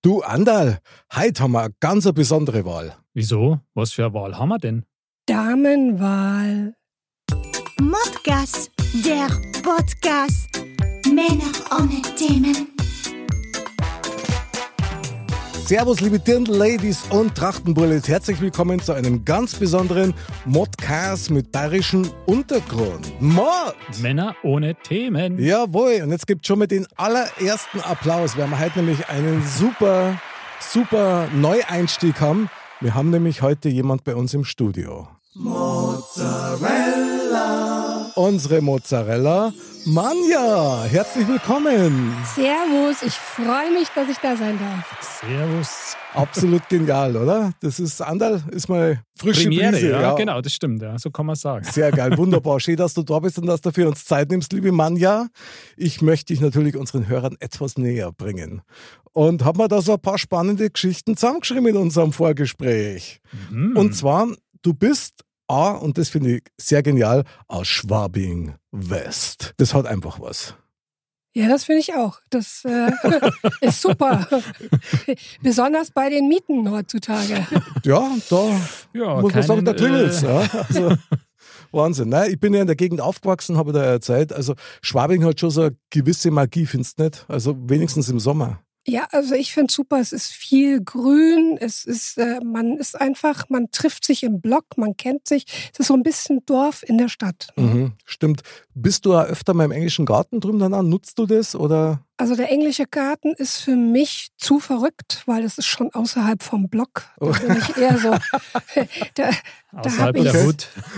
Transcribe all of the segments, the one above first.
Du, Andal, heute haben wir eine ganz eine besondere Wahl. Wieso? Was für eine Wahl haben wir denn? Damenwahl. Modcast, der Podcast. Männer ohne Themen. Servus, liebe Dirndl-Ladies und Trachtenbullis. Herzlich willkommen zu einem ganz besonderen Modcast mit bayerischem Untergrund. Mod! Männer ohne Themen. Jawohl, und jetzt gibt schon mal den allerersten Applaus. Wir haben heute nämlich einen super, super Neueinstieg haben. Wir haben nämlich heute jemand bei uns im Studio. Mozzarella. Unsere Mozzarella, Manja. Herzlich willkommen. Servus, ich freue mich, dass ich da sein darf. Servus. Absolut genial, oder? Das ist Andal, ist mal frische Premiere, Brise. ja, genau, das stimmt, ja. So kann man sagen. Sehr geil, wunderbar. Schön, dass du da bist und dass du für uns Zeit nimmst, liebe Manja. Ich möchte dich natürlich unseren Hörern etwas näher bringen. Und habe mir da so ein paar spannende Geschichten zusammengeschrieben in unserem Vorgespräch. Mhm. Und zwar, du bist A, und das finde ich sehr genial, aus Schwabing West. Das hat einfach was. Ja, das finde ich auch. Das äh, ist super. Besonders bei den Mieten heutzutage. Ja, da ja, muss man sagen, da keinen, klingelt's. äh, Ja. Also, Wahnsinn. Ne? Ich bin ja in der Gegend aufgewachsen, habe da ja Zeit. Also Schwabing hat schon so eine gewisse Magie, findest du nicht? Also wenigstens im Sommer. Ja, also ich finde super. Es ist viel Grün. Es ist, äh, man ist einfach, man trifft sich im Block, man kennt sich. Es ist so ein bisschen Dorf in der Stadt. Mhm, stimmt. Bist du ja öfter mal im englischen Garten drüben dann an? Nutzt du das oder? Also der englische Garten ist für mich zu verrückt, weil es ist schon außerhalb vom Block. Da Oh. bin ich eher so. da da habe ich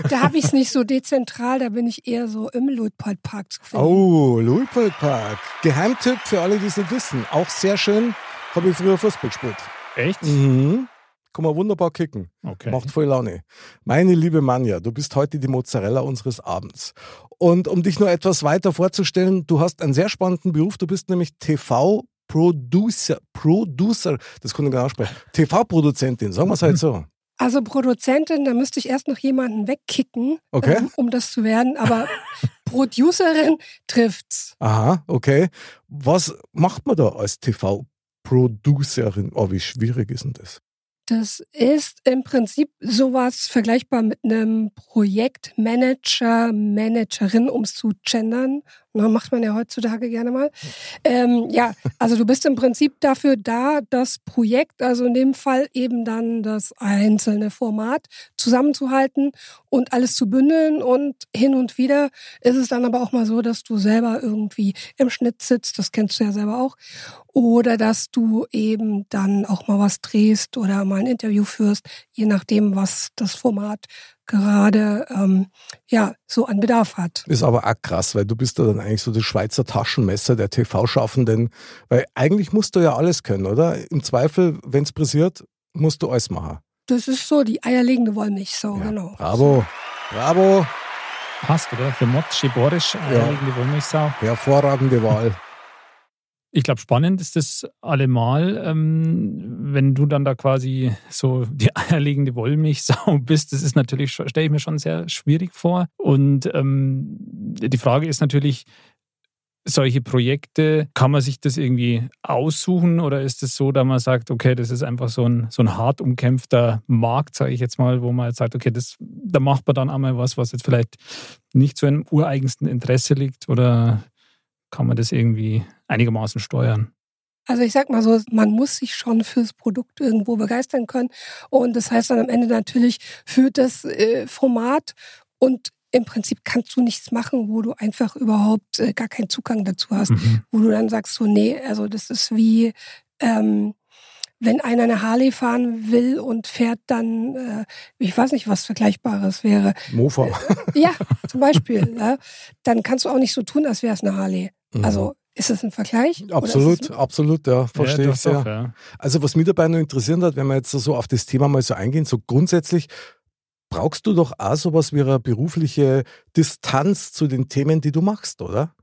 da hab es nicht so dezentral, da bin ich eher so im Luitpoldpark zu finden. Oh, Louisville Park. Geheimtipp für alle, die es nicht wissen. Auch sehr schön. Habe ich früher Fußball gespielt. Echt? Mhm. Kann man wunderbar kicken. Okay. Macht voll Laune. Meine liebe Manja, du bist heute die Mozzarella unseres Abends. Und um dich nur etwas weiter vorzustellen, du hast einen sehr spannenden Beruf. Du bist nämlich TV-Producer. Producer, das kann ich gar nicht aussprechen. TV-Produzentin, sagen wir es halt so. Also Produzentin, da müsste ich erst noch jemanden wegkicken, Okay. ähm, um das zu werden. Aber Producerin trifft's. Aha, okay. Was macht man da als TV-Producerin? Oh, wie schwierig ist denn das? Das ist im Prinzip sowas vergleichbar mit einem Projektmanager, Managerin, um es zu gendern. Na, macht man ja heutzutage gerne mal. Ähm, ja, also du bist im Prinzip dafür da, das Projekt, also in dem Fall eben dann das einzelne Format zusammenzuhalten und alles zu bündeln. Und hin und wieder ist es dann aber auch mal so, dass du selber irgendwie im Schnitt sitzt, das kennst du ja selber auch, oder dass du eben dann auch mal was drehst oder mal ein Interview führst, je nachdem, was das Format gerade ähm, ja so an Bedarf hat. Ist aber auch krass, weil du bist da dann eigentlich so das Schweizer Taschenmesser der TV-Schaffenden. Weil eigentlich musst du ja alles können, oder? Im Zweifel, wenn es pressiert, musst du alles machen. Das ist so die eierlegende Wollmilchsau, Ja, genau. Bravo, bravo, Passt, oder? Für Mod, Schiborisch, Ja. eierlegende Wollmilchsau. hervorragende Wahl. Ich glaube, spannend ist das allemal, ähm, wenn du dann da quasi so die eierlegende Wollmilchsau bist. Das ist natürlich, stelle ich mir schon sehr schwierig vor. Und ähm, die Frage ist natürlich, solche Projekte, kann man sich das irgendwie aussuchen oder ist es so, dass man sagt, okay, das ist einfach so ein, so ein hart umkämpfter Markt, sage ich jetzt mal, wo man jetzt sagt, okay, das, da macht man dann einmal was, was jetzt vielleicht nicht so im ureigensten Interesse liegt oder kann man das irgendwie einigermaßen steuern? Also ich sag mal so, man muss sich schon fürs Produkt irgendwo begeistern können. Und das heißt dann am Ende natürlich für das äh, Format und im Prinzip kannst du nichts machen, wo du einfach überhaupt äh, gar keinen Zugang dazu hast. Mhm. Wo du dann sagst so, nee, also das ist wie, ähm, wenn einer eine Harley fahren will und fährt dann, äh, ich weiß nicht, was Vergleichbares wäre. Mofa. Ja, zum Beispiel. ja, dann kannst du auch nicht so tun, als wäre es eine Harley. Mhm. Also Ist das ein Vergleich? Absolut, absolut, ja, verstehe ja, ich sehr. Doch, ja. Also was mich dabei noch interessieren hat, wenn wir jetzt so auf das Thema mal so eingehen, so grundsätzlich, brauchst du doch auch sowas wie eine berufliche Distanz zu den Themen, die du machst, oder?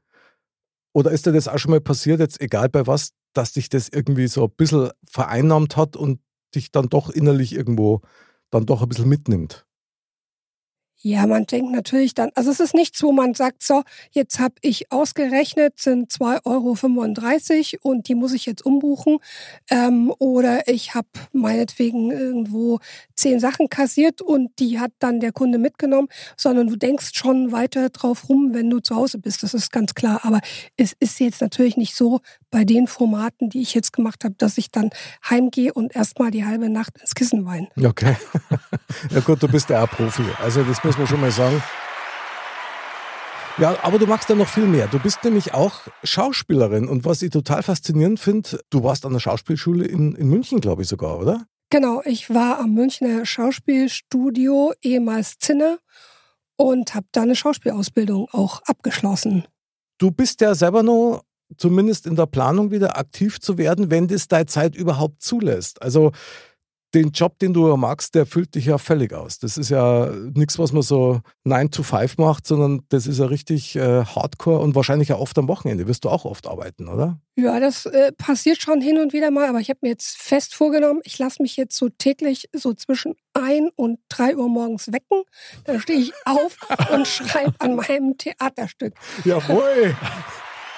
Oder ist dir das auch schon mal passiert, jetzt egal bei was, dass dich das irgendwie so ein bisschen vereinnahmt hat und dich dann doch innerlich irgendwo dann doch ein bisschen mitnimmt? Ja, man denkt natürlich dann, also es ist nichts, wo man sagt, so, jetzt habe ich ausgerechnet, sind 2,35 Euro und die muss ich jetzt umbuchen. Ähm, oder ich habe meinetwegen irgendwo zehn Sachen kassiert und die hat dann der Kunde mitgenommen, sondern du denkst schon weiter drauf rum, wenn du zu Hause bist. Das ist ganz klar. Aber es ist jetzt natürlich nicht so bei den Formaten, die ich jetzt gemacht habe, dass ich dann heimgehe und erstmal die halbe Nacht ins Kissen weine. Okay. ja gut, du bist ja auch Profi. Also das muss man schon mal sagen. Ja, aber du machst ja noch viel mehr. Du bist nämlich auch Schauspielerin. Und was ich total faszinierend finde, du warst an der Schauspielschule in, in München, glaube ich sogar, oder? Genau, ich war am Münchner Schauspielstudio, ehemals Zinner, und habe da eine Schauspielausbildung auch abgeschlossen. Du bist ja selber noch zumindest in der Planung wieder aktiv zu werden, wenn das deine Zeit überhaupt zulässt. Also den Job, den du magst, der füllt dich ja völlig aus. Das ist ja nichts, was man so 9 to 5 macht, sondern das ist ja richtig äh, Hardcore und wahrscheinlich auch oft am Wochenende. Wirst du auch oft arbeiten, oder? Ja, das äh, passiert schon hin und wieder mal, aber ich habe mir jetzt fest vorgenommen, ich lasse mich jetzt so täglich so zwischen 1 und 3 Uhr morgens wecken. Dann stehe ich auf und schreibe an meinem Theaterstück. Jawohl!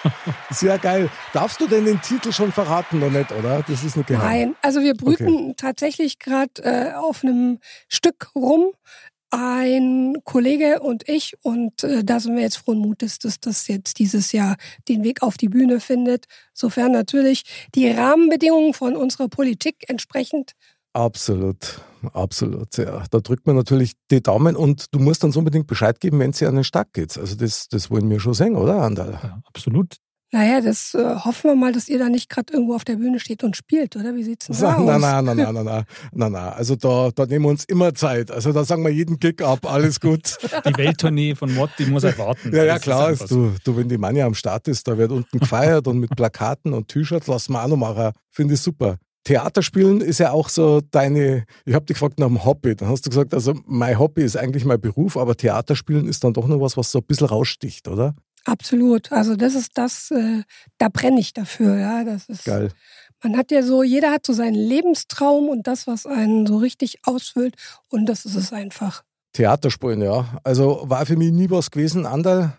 Sehr geil. Darfst du denn den Titel schon verraten noch nicht, oder? Das ist nur geheim. Nein, also wir brüten okay. tatsächlich gerade äh, auf einem Stück rum. Ein Kollege und ich, und äh, da sind wir jetzt frohen Mutes, dass das jetzt dieses Jahr den Weg auf die Bühne findet, sofern natürlich die Rahmenbedingungen von unserer Politik entsprechend Absolut, absolut. Ja. Da drückt man natürlich die Daumen und du musst uns unbedingt Bescheid geben, wenn es an den Start geht. Also das, das wollen wir schon sehen, oder, Andal? Ja, absolut. Naja, das äh, hoffen wir mal, dass ihr da nicht gerade irgendwo auf der Bühne steht und spielt, oder? Wie sieht's denn da nein, aus? Nein, nein, nein, nein, nein, nein, nein. Also da, da nehmen wir uns immer Zeit. Also da sagen wir jeden Kick ab, alles gut. Die Welttournee von Mod, die muss erwarten. ja, ja, klar. Ist du, du, wenn die Manja am Start ist, da wird unten gefeiert und mit Plakaten und T-Shirts lassen wir auch noch machen. Finde ich super. Theaterspielen ist ja auch so deine, ich habe dich gefragt nach dem Hobby, dann hast du gesagt, also mein Hobby ist eigentlich mein Beruf, aber Theaterspielen ist dann doch noch was, was so ein bisschen raussticht, oder? Absolut, also das ist das, äh, da brenne ich dafür, ja, das ist... Geil. Man hat ja so, jeder hat so seinen Lebenstraum und das, was einen so richtig ausfüllt und das ist es einfach. Theaterspielen, ja. Also war für mich nie was gewesen, Andal,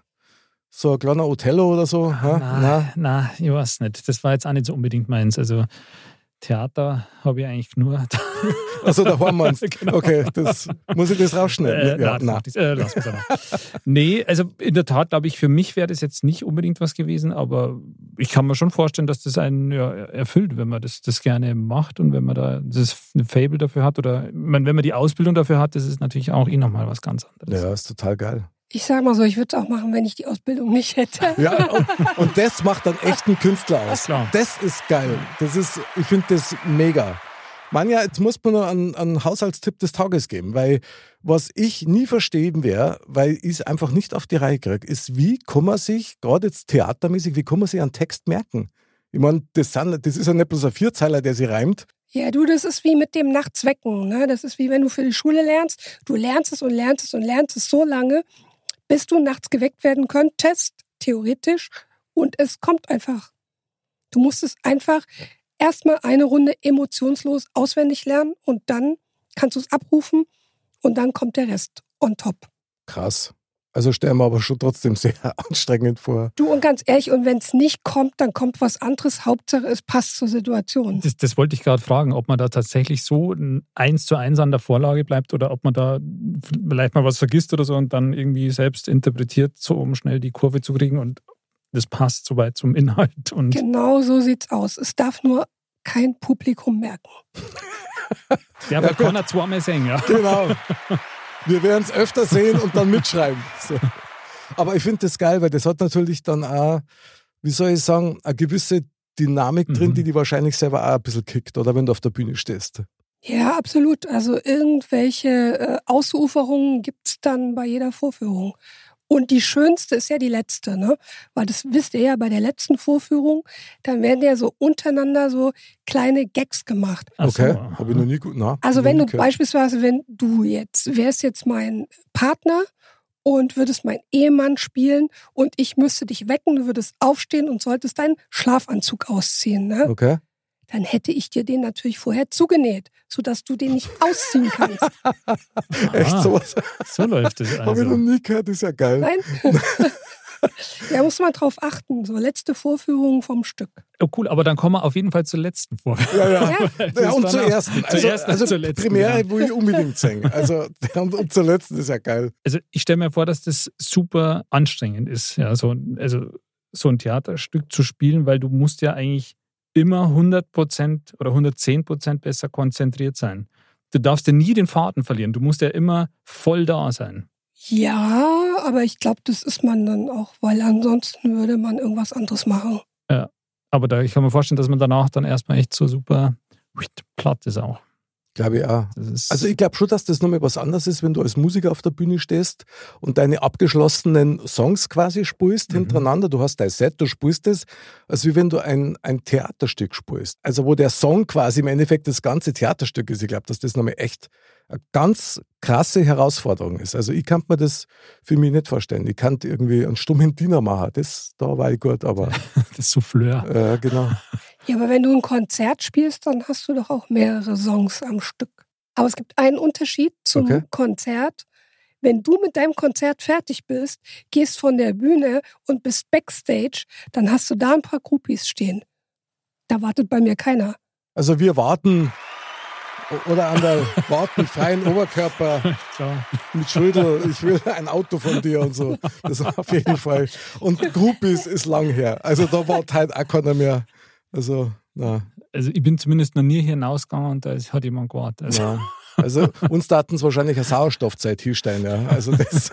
so ein kleiner Othello oder so? Na, na, ich weiß nicht. Das war jetzt auch nicht so unbedingt meins. Also Theater habe ich eigentlich nur. Also da waren wir uns. genau. Okay, das, muss ich das rausschneiden? Äh, ja, nein, das, äh, lass Nee, also in der Tat glaube ich, für mich wäre das jetzt nicht unbedingt was gewesen, aber ich kann mir schon vorstellen, dass das einen ja, erfüllt, wenn man das, das gerne macht und wenn man da das ein Fable dafür hat oder wenn man die Ausbildung dafür hat, das ist natürlich auch eh nochmal was ganz anderes. Ja, ist total geil. Ich sage mal so, ich würde es auch machen, wenn ich die Ausbildung nicht hätte. Ja, und, und das macht dann echt einen Künstler aus. Das ist geil. Das ist, ich finde das mega. Manja, jetzt muss man noch einen, einen Haushaltstipp des Tages geben, weil was ich nie verstehen werde, weil ich es einfach nicht auf die Reihe kriege, ist, wie kann man sich, gerade jetzt theatermäßig, wie kann man sich einen Text merken? Ich meine, das, das ist ja nicht bloß ein Vierzeiler, der sich reimt. Ja, du, das ist wie mit dem Nachtswecken. Ne? Das ist wie wenn du für die Schule lernst. Du lernst es und lernst es und lernst es so lange, bis du nachts geweckt werden könntest, theoretisch. Und es kommt einfach. Du musst es einfach erstmal eine Runde emotionslos auswendig lernen und dann kannst du es abrufen und dann kommt der Rest on top. Krass. Also stellen wir aber schon trotzdem sehr anstrengend vor. Du und ganz ehrlich, und wenn es nicht kommt, dann kommt was anderes. Hauptsache, es passt zur Situation. Das, das wollte ich gerade fragen, ob man da tatsächlich so eins zu eins an der Vorlage bleibt oder ob man da vielleicht mal was vergisst oder so und dann irgendwie selbst interpretiert, so um schnell die Kurve zu kriegen und das passt soweit zum Inhalt. Und genau so sieht's aus. Es darf nur kein Publikum merken. Der wird ja, keiner zweimal singen, ja. Genau. Wir werden es öfter sehen und dann mitschreiben. So. Aber ich finde das geil, weil das hat natürlich dann auch, wie soll ich sagen, eine gewisse Dynamik mhm. drin, die die wahrscheinlich selber auch ein bisschen kickt, oder wenn du auf der Bühne stehst. Ja, absolut. Also irgendwelche äh, Ausuferungen gibt es dann bei jeder Vorführung. Und die schönste ist ja die letzte, ne? Weil das wisst ihr ja bei der letzten Vorführung, dann werden ja so untereinander so kleine Gags gemacht. Ach Okay, so, habe ich noch nie gut. Na, Also wenn du gehört. beispielsweise, wenn du jetzt, wärst jetzt mein Partner und würdest mein Ehemann spielen und ich müsste dich wecken, du würdest aufstehen und solltest deinen Schlafanzug ausziehen, ne? Okay. Dann hätte ich dir den natürlich vorher zugenäht, sodass du den nicht ausziehen kannst. Echt Ah, sowas? So läuft es Habe ich noch also. nie gehört, ist ja geil. Nein? da muss man drauf achten. So letzte Vorführung vom Stück. Oh, cool, aber dann kommen wir auf jeden Fall zur letzten Vorführung. Ja, ja. Ja. Ja, und zur ersten. Also, zur ersten, also zur letzten, Premiere, genau. wo ich unbedingt singen. Also, und, und zur letzten ist ja geil. Also ich stelle mir vor, dass das super anstrengend ist, ja, so, also so ein Theaterstück zu spielen, weil du musst ja eigentlich immer 100% oder 110% besser konzentriert sein. Du darfst ja nie den Faden verlieren. Du musst ja immer voll da sein. Ja, aber ich glaube, das ist man dann auch, weil ansonsten würde man irgendwas anderes machen. Aber da, ich kann mir vorstellen, dass man danach dann erstmal echt so super platt ist auch. Glaube ich auch. Also ich glaube schon, dass das nochmal was anderes ist, wenn du als Musiker auf der Bühne stehst und deine abgeschlossenen Songs quasi spielst Mhm. hintereinander. Du hast dein Set, du spielst es, als wie wenn du ein, ein Theaterstück spielst. Also wo der Song quasi im Endeffekt das ganze Theaterstück ist. Ich glaube, dass das nochmal echt eine ganz krasse Herausforderung ist. Also ich kann mir das für mich nicht vorstellen. Ich kann irgendwie einen stummen Diener machen. Das, da war ich gut, aber das Souffleur. äh, genau. Ja, aber wenn du ein Konzert spielst, dann hast du doch auch mehrere Songs am Stück. Aber es gibt einen Unterschied zum Okay. Konzert. Wenn du mit deinem Konzert fertig bist, gehst von der Bühne und bist backstage, dann hast du da ein paar Groupies stehen. Da wartet bei mir keiner. Also wir warten oder an der warten freien Oberkörper mit Schulter, ich will ein Auto von dir und so. Das auf jeden Fall. Und Groupies ist lang her. Also da war halt auch keiner mehr. Also, na, Also ich bin zumindest noch nie hier hinausgegangen und da ist, hat jemand gewartet. Also. Also uns daten es wahrscheinlich eine Sauerstoffzeit hinstellen, ja. Also das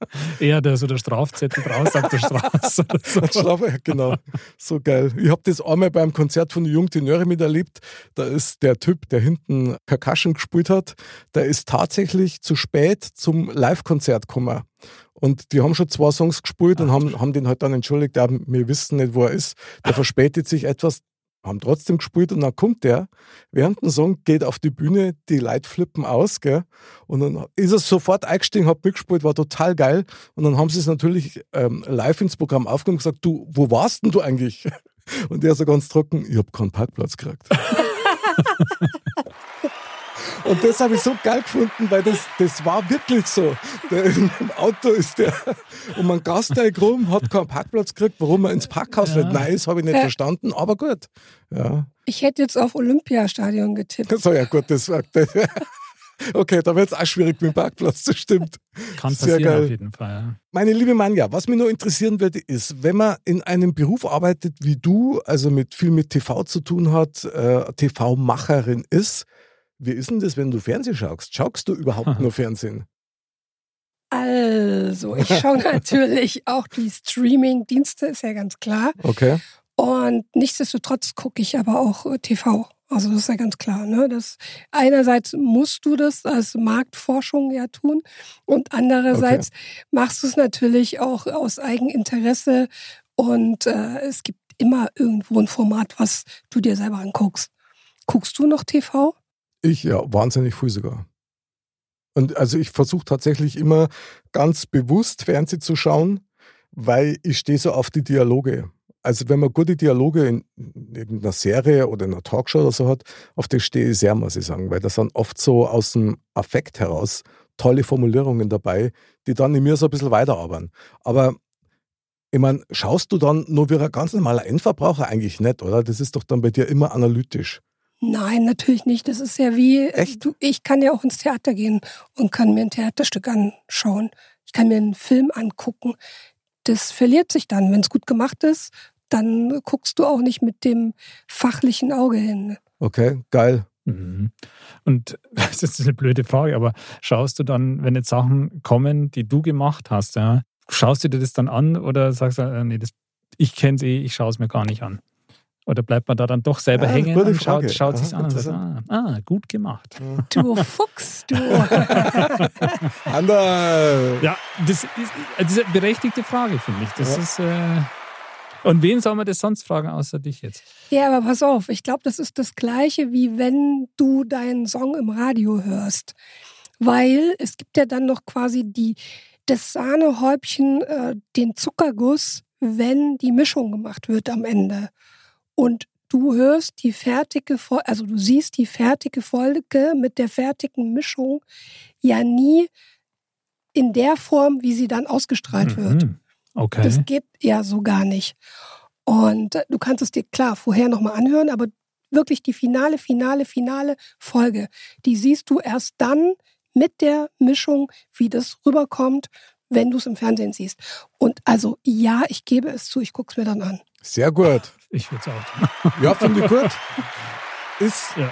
eher der, so der Strafzettel draußen auf der Straße so. Ja, genau. So geil. Ich habe das einmal beim Konzert von den Jungtenöre miterlebt. Da ist der Typ, der hinten Percussion gespielt hat, der ist tatsächlich zu spät zum Live-Konzert gekommen. Und die haben schon zwei Songs gespielt und haben, haben den halt dann entschuldigt, ja, wir wissen nicht, wo er ist. Der verspätet sich etwas, haben trotzdem gespielt und dann kommt der, während dem Song geht auf die Bühne, die Leute flippen aus, gell? Und dann ist er sofort eingestiegen, hat mitgespielt, war total geil. Und dann haben sie es natürlich ähm, live ins Programm aufgenommen und gesagt, du, wo warst denn du eigentlich? Und der so ganz trocken, ich habe keinen Parkplatz gekriegt. Und das habe ich so geil gefunden, weil das, das war wirklich so. Der, Im Auto ist der um einen Gasteig rum, hat keinen Parkplatz gekriegt, warum er ins Parkhaus Ja. nicht rein ist, habe ich nicht Äh. verstanden, aber gut. Ja, Ich hätte jetzt auf Olympiastadion getippt. so ja gut, das war. Okay, da wird es auch schwierig mit dem Parkplatz, das stimmt. Kann Sehr passieren geil. auf jeden Fall. Ja. Meine liebe Manja, was mich nur interessieren würde, ist, wenn man in einem Beruf arbeitet wie du, also mit viel mit TV zu tun hat, äh, TV-Macherin ist, wie ist denn das, wenn du Fernsehen schaust? Schaust du überhaupt nur Fernsehen? Also, ich schaue natürlich auch die Streaming-Dienste, ist ja ganz klar. Okay. Und nichtsdestotrotz gucke ich aber auch äh, TV. Also das ist ja ganz klar. Ne? Das, einerseits musst du das als Marktforschung ja tun und andererseits machst du es natürlich auch aus Eigeninteresse und äh, es gibt immer irgendwo ein Format, was du dir selber anguckst. Guckst du noch TV? Ich ja, wahnsinnig viel sogar. Und also ich versuche tatsächlich immer ganz bewusst Fernsehen zu schauen, weil ich stehe so auf die Dialoge. Also wenn man gute Dialoge in irgendeiner Serie oder in einer Talkshow oder so hat, auf das stehe ich sehr, muss ich sagen, weil da sind oft so aus dem Affekt heraus tolle Formulierungen dabei, die dann in mir so ein bisschen weiterarbeiten. Aber ich meine, schaust du dann nur wie ein ganz normaler Endverbraucher eigentlich nicht, oder? Das ist doch dann bei dir immer analytisch. Nein, natürlich nicht. Das ist ja wie, Echt? Du, ich kann ja auch ins Theater gehen und kann mir ein Theaterstück anschauen. Ich kann mir einen Film angucken. Das verliert sich dann. Wenn es gut gemacht ist, dann guckst du auch nicht mit dem fachlichen Auge hin. Okay, geil. Mhm. Und das ist eine blöde Frage, aber schaust du dann, wenn jetzt Sachen kommen, die du gemacht hast, ja, schaust du dir das dann an oder sagst du, äh, nee, das, ich kenne es eh, ich schaue es mir gar nicht an? Oder bleibt man da dann doch selber Ja, hängen gute und schaut, schaut sich an und sagt, ah, ah, gut gemacht. Du Fuchs, du. Ander. Ja, das ist, das ist eine berechtigte Frage, finde ich. Das Ja. ist. Äh, und wen soll man das sonst fragen, außer dich jetzt? Ja, aber pass auf, ich glaube, das ist das Gleiche, wie wenn du deinen Song im Radio hörst. Weil es gibt ja dann noch quasi die, das Sahnehäubchen, äh, den Zuckerguss, wenn die Mischung gemacht wird am Ende. Und du hörst die fertige Folge, also du siehst die fertige Folge mit der fertigen Mischung ja nie in der Form, wie sie dann ausgestrahlt wird. Mhm. Okay. Das geht ja so gar nicht. Und äh, du kannst es dir klar vorher nochmal anhören, aber wirklich die finale, finale, finale Folge, die siehst du erst dann mit der Mischung, wie das rüberkommt, wenn du es im Fernsehen siehst. Und also ja, ich gebe es zu, ich gucke es mir dann an. Sehr gut. Ich würde es auch tun. Ja, finde ich gut. Ist, Ja.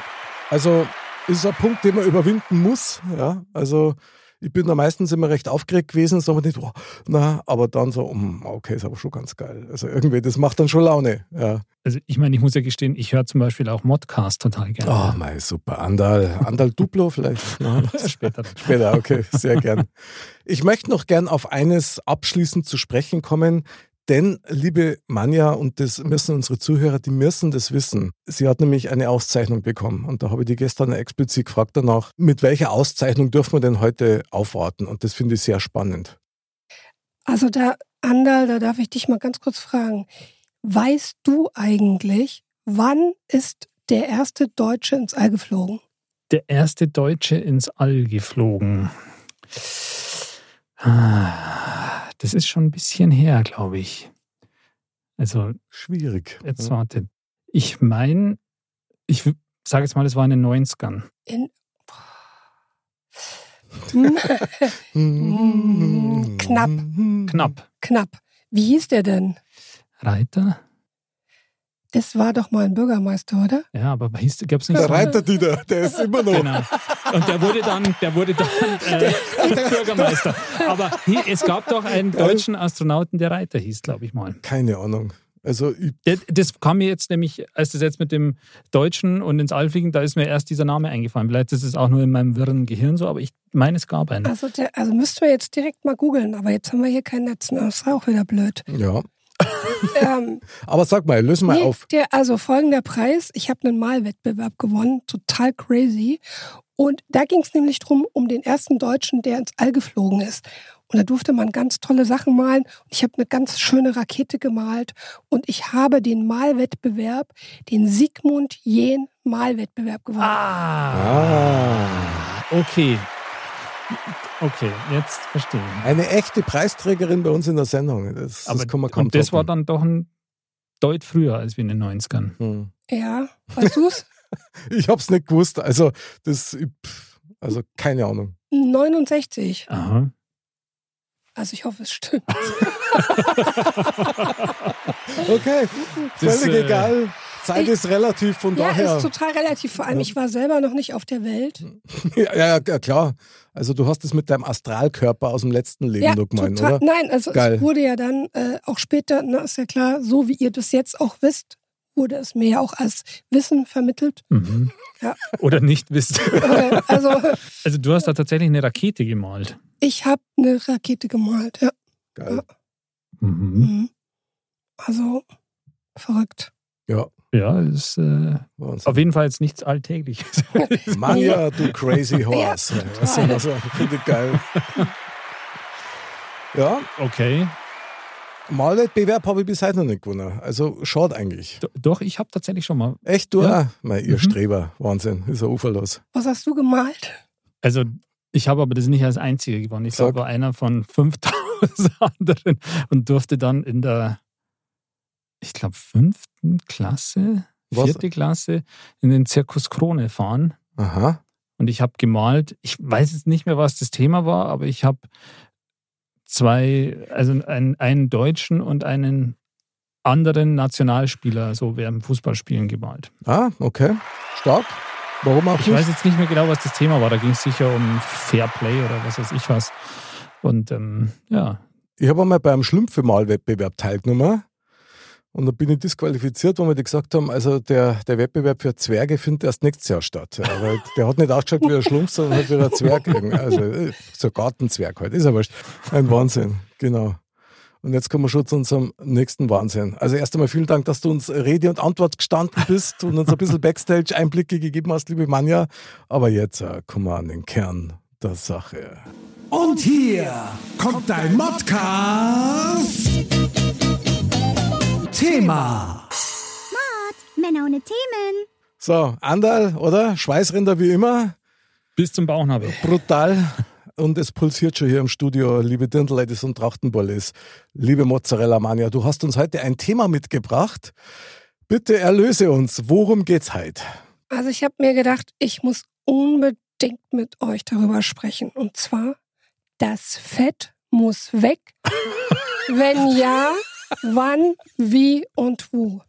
also, ist ein Punkt, den man überwinden muss. Ja, also, ich bin da meistens immer recht aufgeregt gewesen, so nicht, oh, na, aber dann so, mm, okay, ist aber schon ganz geil. Also irgendwie, das macht dann schon Laune. Ja. Also ich meine, ich muss ja gestehen, ich höre zum Beispiel auch Modcast total gerne. Oh, mei, super. Andal, Andal Duplo vielleicht. Nein, Später. Später, okay, sehr gern. Ich möchte noch gern auf eines abschließend zu sprechen kommen, denn, liebe Manja, und das müssen unsere Zuhörer, die müssen das wissen. Sie hat nämlich eine Auszeichnung bekommen. Und da habe ich die gestern explizit gefragt danach, mit welcher Auszeichnung dürfen wir denn heute aufwarten? Und das finde ich sehr spannend. Also da, Andal, da darf ich dich mal ganz kurz fragen. Weißt du eigentlich, wann ist der erste Deutsche ins All geflogen? Der erste Deutsche ins All geflogen. Ah, Das ist schon ein bisschen her, glaube ich. Also Schwierig. Jetzt warte. Ich meine, ich sage jetzt mal, es war in den 90ern. In. Knapp. Knapp. knapp. Wie hieß der denn? Reiter? Das war doch mal ein Bürgermeister, oder? Ja, aber gab es nicht Der so Reiter, Dieter, der ist immer noch. Genau. Und der wurde dann, der wurde dann äh, Bürgermeister. Aber hier, es gab doch einen deutschen Astronauten, der Reiter hieß, glaube ich mal. Keine Ahnung. Also, Das, das kam mir jetzt nämlich, als das jetzt mit dem Deutschen und ins All fliegen, da ist mir erst dieser Name eingefallen. Vielleicht ist es auch nur in meinem wirren Gehirn so, aber ich meine, es gab einen. Also, der, also müssten wir jetzt direkt mal googeln, aber jetzt haben wir hier kein Netz. ne? Das ist auch wieder blöd. ja. Ähm, Aber sag mal, löse mal nee, auf. Der, also folgender Preis. Ich habe einen Malwettbewerb gewonnen. Total crazy. Und da ging es nämlich drum, um den ersten Deutschen, der ins All geflogen ist. Und da durfte man ganz tolle Sachen malen. Und ich habe eine ganz schöne Rakete gemalt. Und ich habe den Malwettbewerb, den Sigmund Jähn Malwettbewerb gewonnen. Ah, Ah. okay. Okay, jetzt verstehe ich. Eine echte Preisträgerin bei uns in der Sendung. Das, Aber, das kann man kaum und das war dann doch ein Deut früher als wie in den 90ern. Hm. Ja, weißt du's? Ich hab's nicht gewusst. Also, das, also keine Ahnung. 69. Aha. Also ich hoffe, es stimmt. Okay, Das, völlig äh, egal. Zeit ich- ist relativ, von Ja, daher. ist total relativ. Vor allem, ich war selber noch nicht auf der Welt. Ja, ja, ja, klar. Also du hast es mit deinem Astralkörper aus dem letzten Leben Ja, nur gemeint, total. oder? Nein, also Geil. es wurde ja dann äh, auch später, na, ist ja klar, so wie ihr das jetzt auch wisst, wurde es mir ja auch als Wissen vermittelt. Mhm. Ja. Oder nicht wisst. Äh, also Also du hast da tatsächlich eine Rakete gemalt. ich habe eine Rakete gemalt. Ja. Geil. Mhm. Mhm. Also verrückt. Ja, Ja, ist äh, auf jeden Fall jetzt nichts Alltägliches. Manja, du crazy horse. Ja, man sagen? Finde ich geil. Ja, okay. Malwettbewerb habe ich bis heute noch nicht gewonnen. Also schade eigentlich. Do- Doch, ich habe tatsächlich schon mal. Echt, du Ja. Mein, ihr Mhm. Streber. Wahnsinn. Ist ja uferlos. Was hast du gemalt? Also ich habe aber das nicht als einziger gewonnen. Ich Sag. glaube, war einer von 5000 anderen und durfte dann in der, ich glaube, fünften Klasse, Was? vierte Klasse in den Zirkus Krone fahren. Aha. Und ich habe gemalt, ich weiß jetzt nicht mehr, was das Thema war, aber ich habe zwei, also einen, einen Deutschen und einen anderen Nationalspieler so während dem Fußballspielen gemalt. Ah, okay. Stark. Warum auch Ich nicht? weiß jetzt nicht mehr genau, was das Thema war. Da ging es sicher um Fairplay oder was weiß ich was. Und ähm, ja, Ich habe einmal beim Schlümpfe-Malwettbewerb teilgenommen. Und dann bin ich disqualifiziert, wo wir die gesagt haben, also der, der Wettbewerb für Zwerge findet erst nächstes Jahr statt. Ja, weil der hat nicht ausgeschaut wie ein Schlumpf, sondern hat wie ein Zwerg. Also äh, so Gartenzwerg halt. Ist aber ein Wahnsinn. Genau. Und jetzt kommen wir schon zu unserem nächsten Wahnsinn. Also erst einmal vielen Dank, dass du uns Rede und Antwort gestanden bist und uns ein bisschen Backstage-Einblicke gegeben hast, liebe Manja. Aber jetzt äh, kommen wir an den Kern der Sache. Und hier kommt dein Modcast. Thema. Männer ohne Themen. So, Andal, oder? Schweißränder wie immer. Bis zum Bauchnabel. Brutal. Und es pulsiert schon hier im Studio, liebe Dirndl-Ladies und Trachtenbollis. Liebe Mozzarella Mania, du hast uns heute ein Thema mitgebracht. Bitte erlöse uns. Worum geht's heute? Also ich habe mir gedacht, ich muss unbedingt mit euch darüber sprechen. Und zwar, das Fett muss weg. Wenn ja, wann, wie und wo.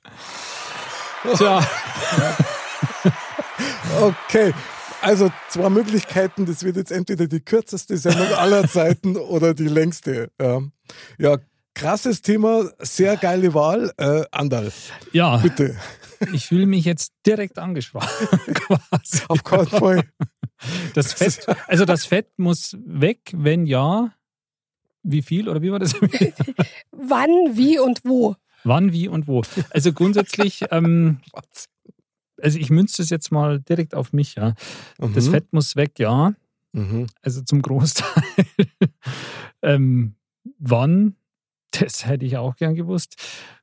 Tja, Okay. Also zwei Möglichkeiten, das wird jetzt entweder die kürzeste Sendung aller Zeiten oder die längste. Ja, ja krasses Thema, sehr geile Wahl. Äh, Andal, ja, bitte. ich fühle mich jetzt direkt angesprochen. quasi. Auf keinen Fall. Das Fett, also das Fett muss weg, wenn ja, wie viel oder wie war das? Wann, wie und wo. Wann, wie und wo. Also grundsätzlich, ähm, also ich münze das jetzt mal direkt auf mich, ja. Das Mhm. Fett muss weg, ja. Mhm. Also zum Großteil. ähm, wann? Das hätte ich auch gern gewusst.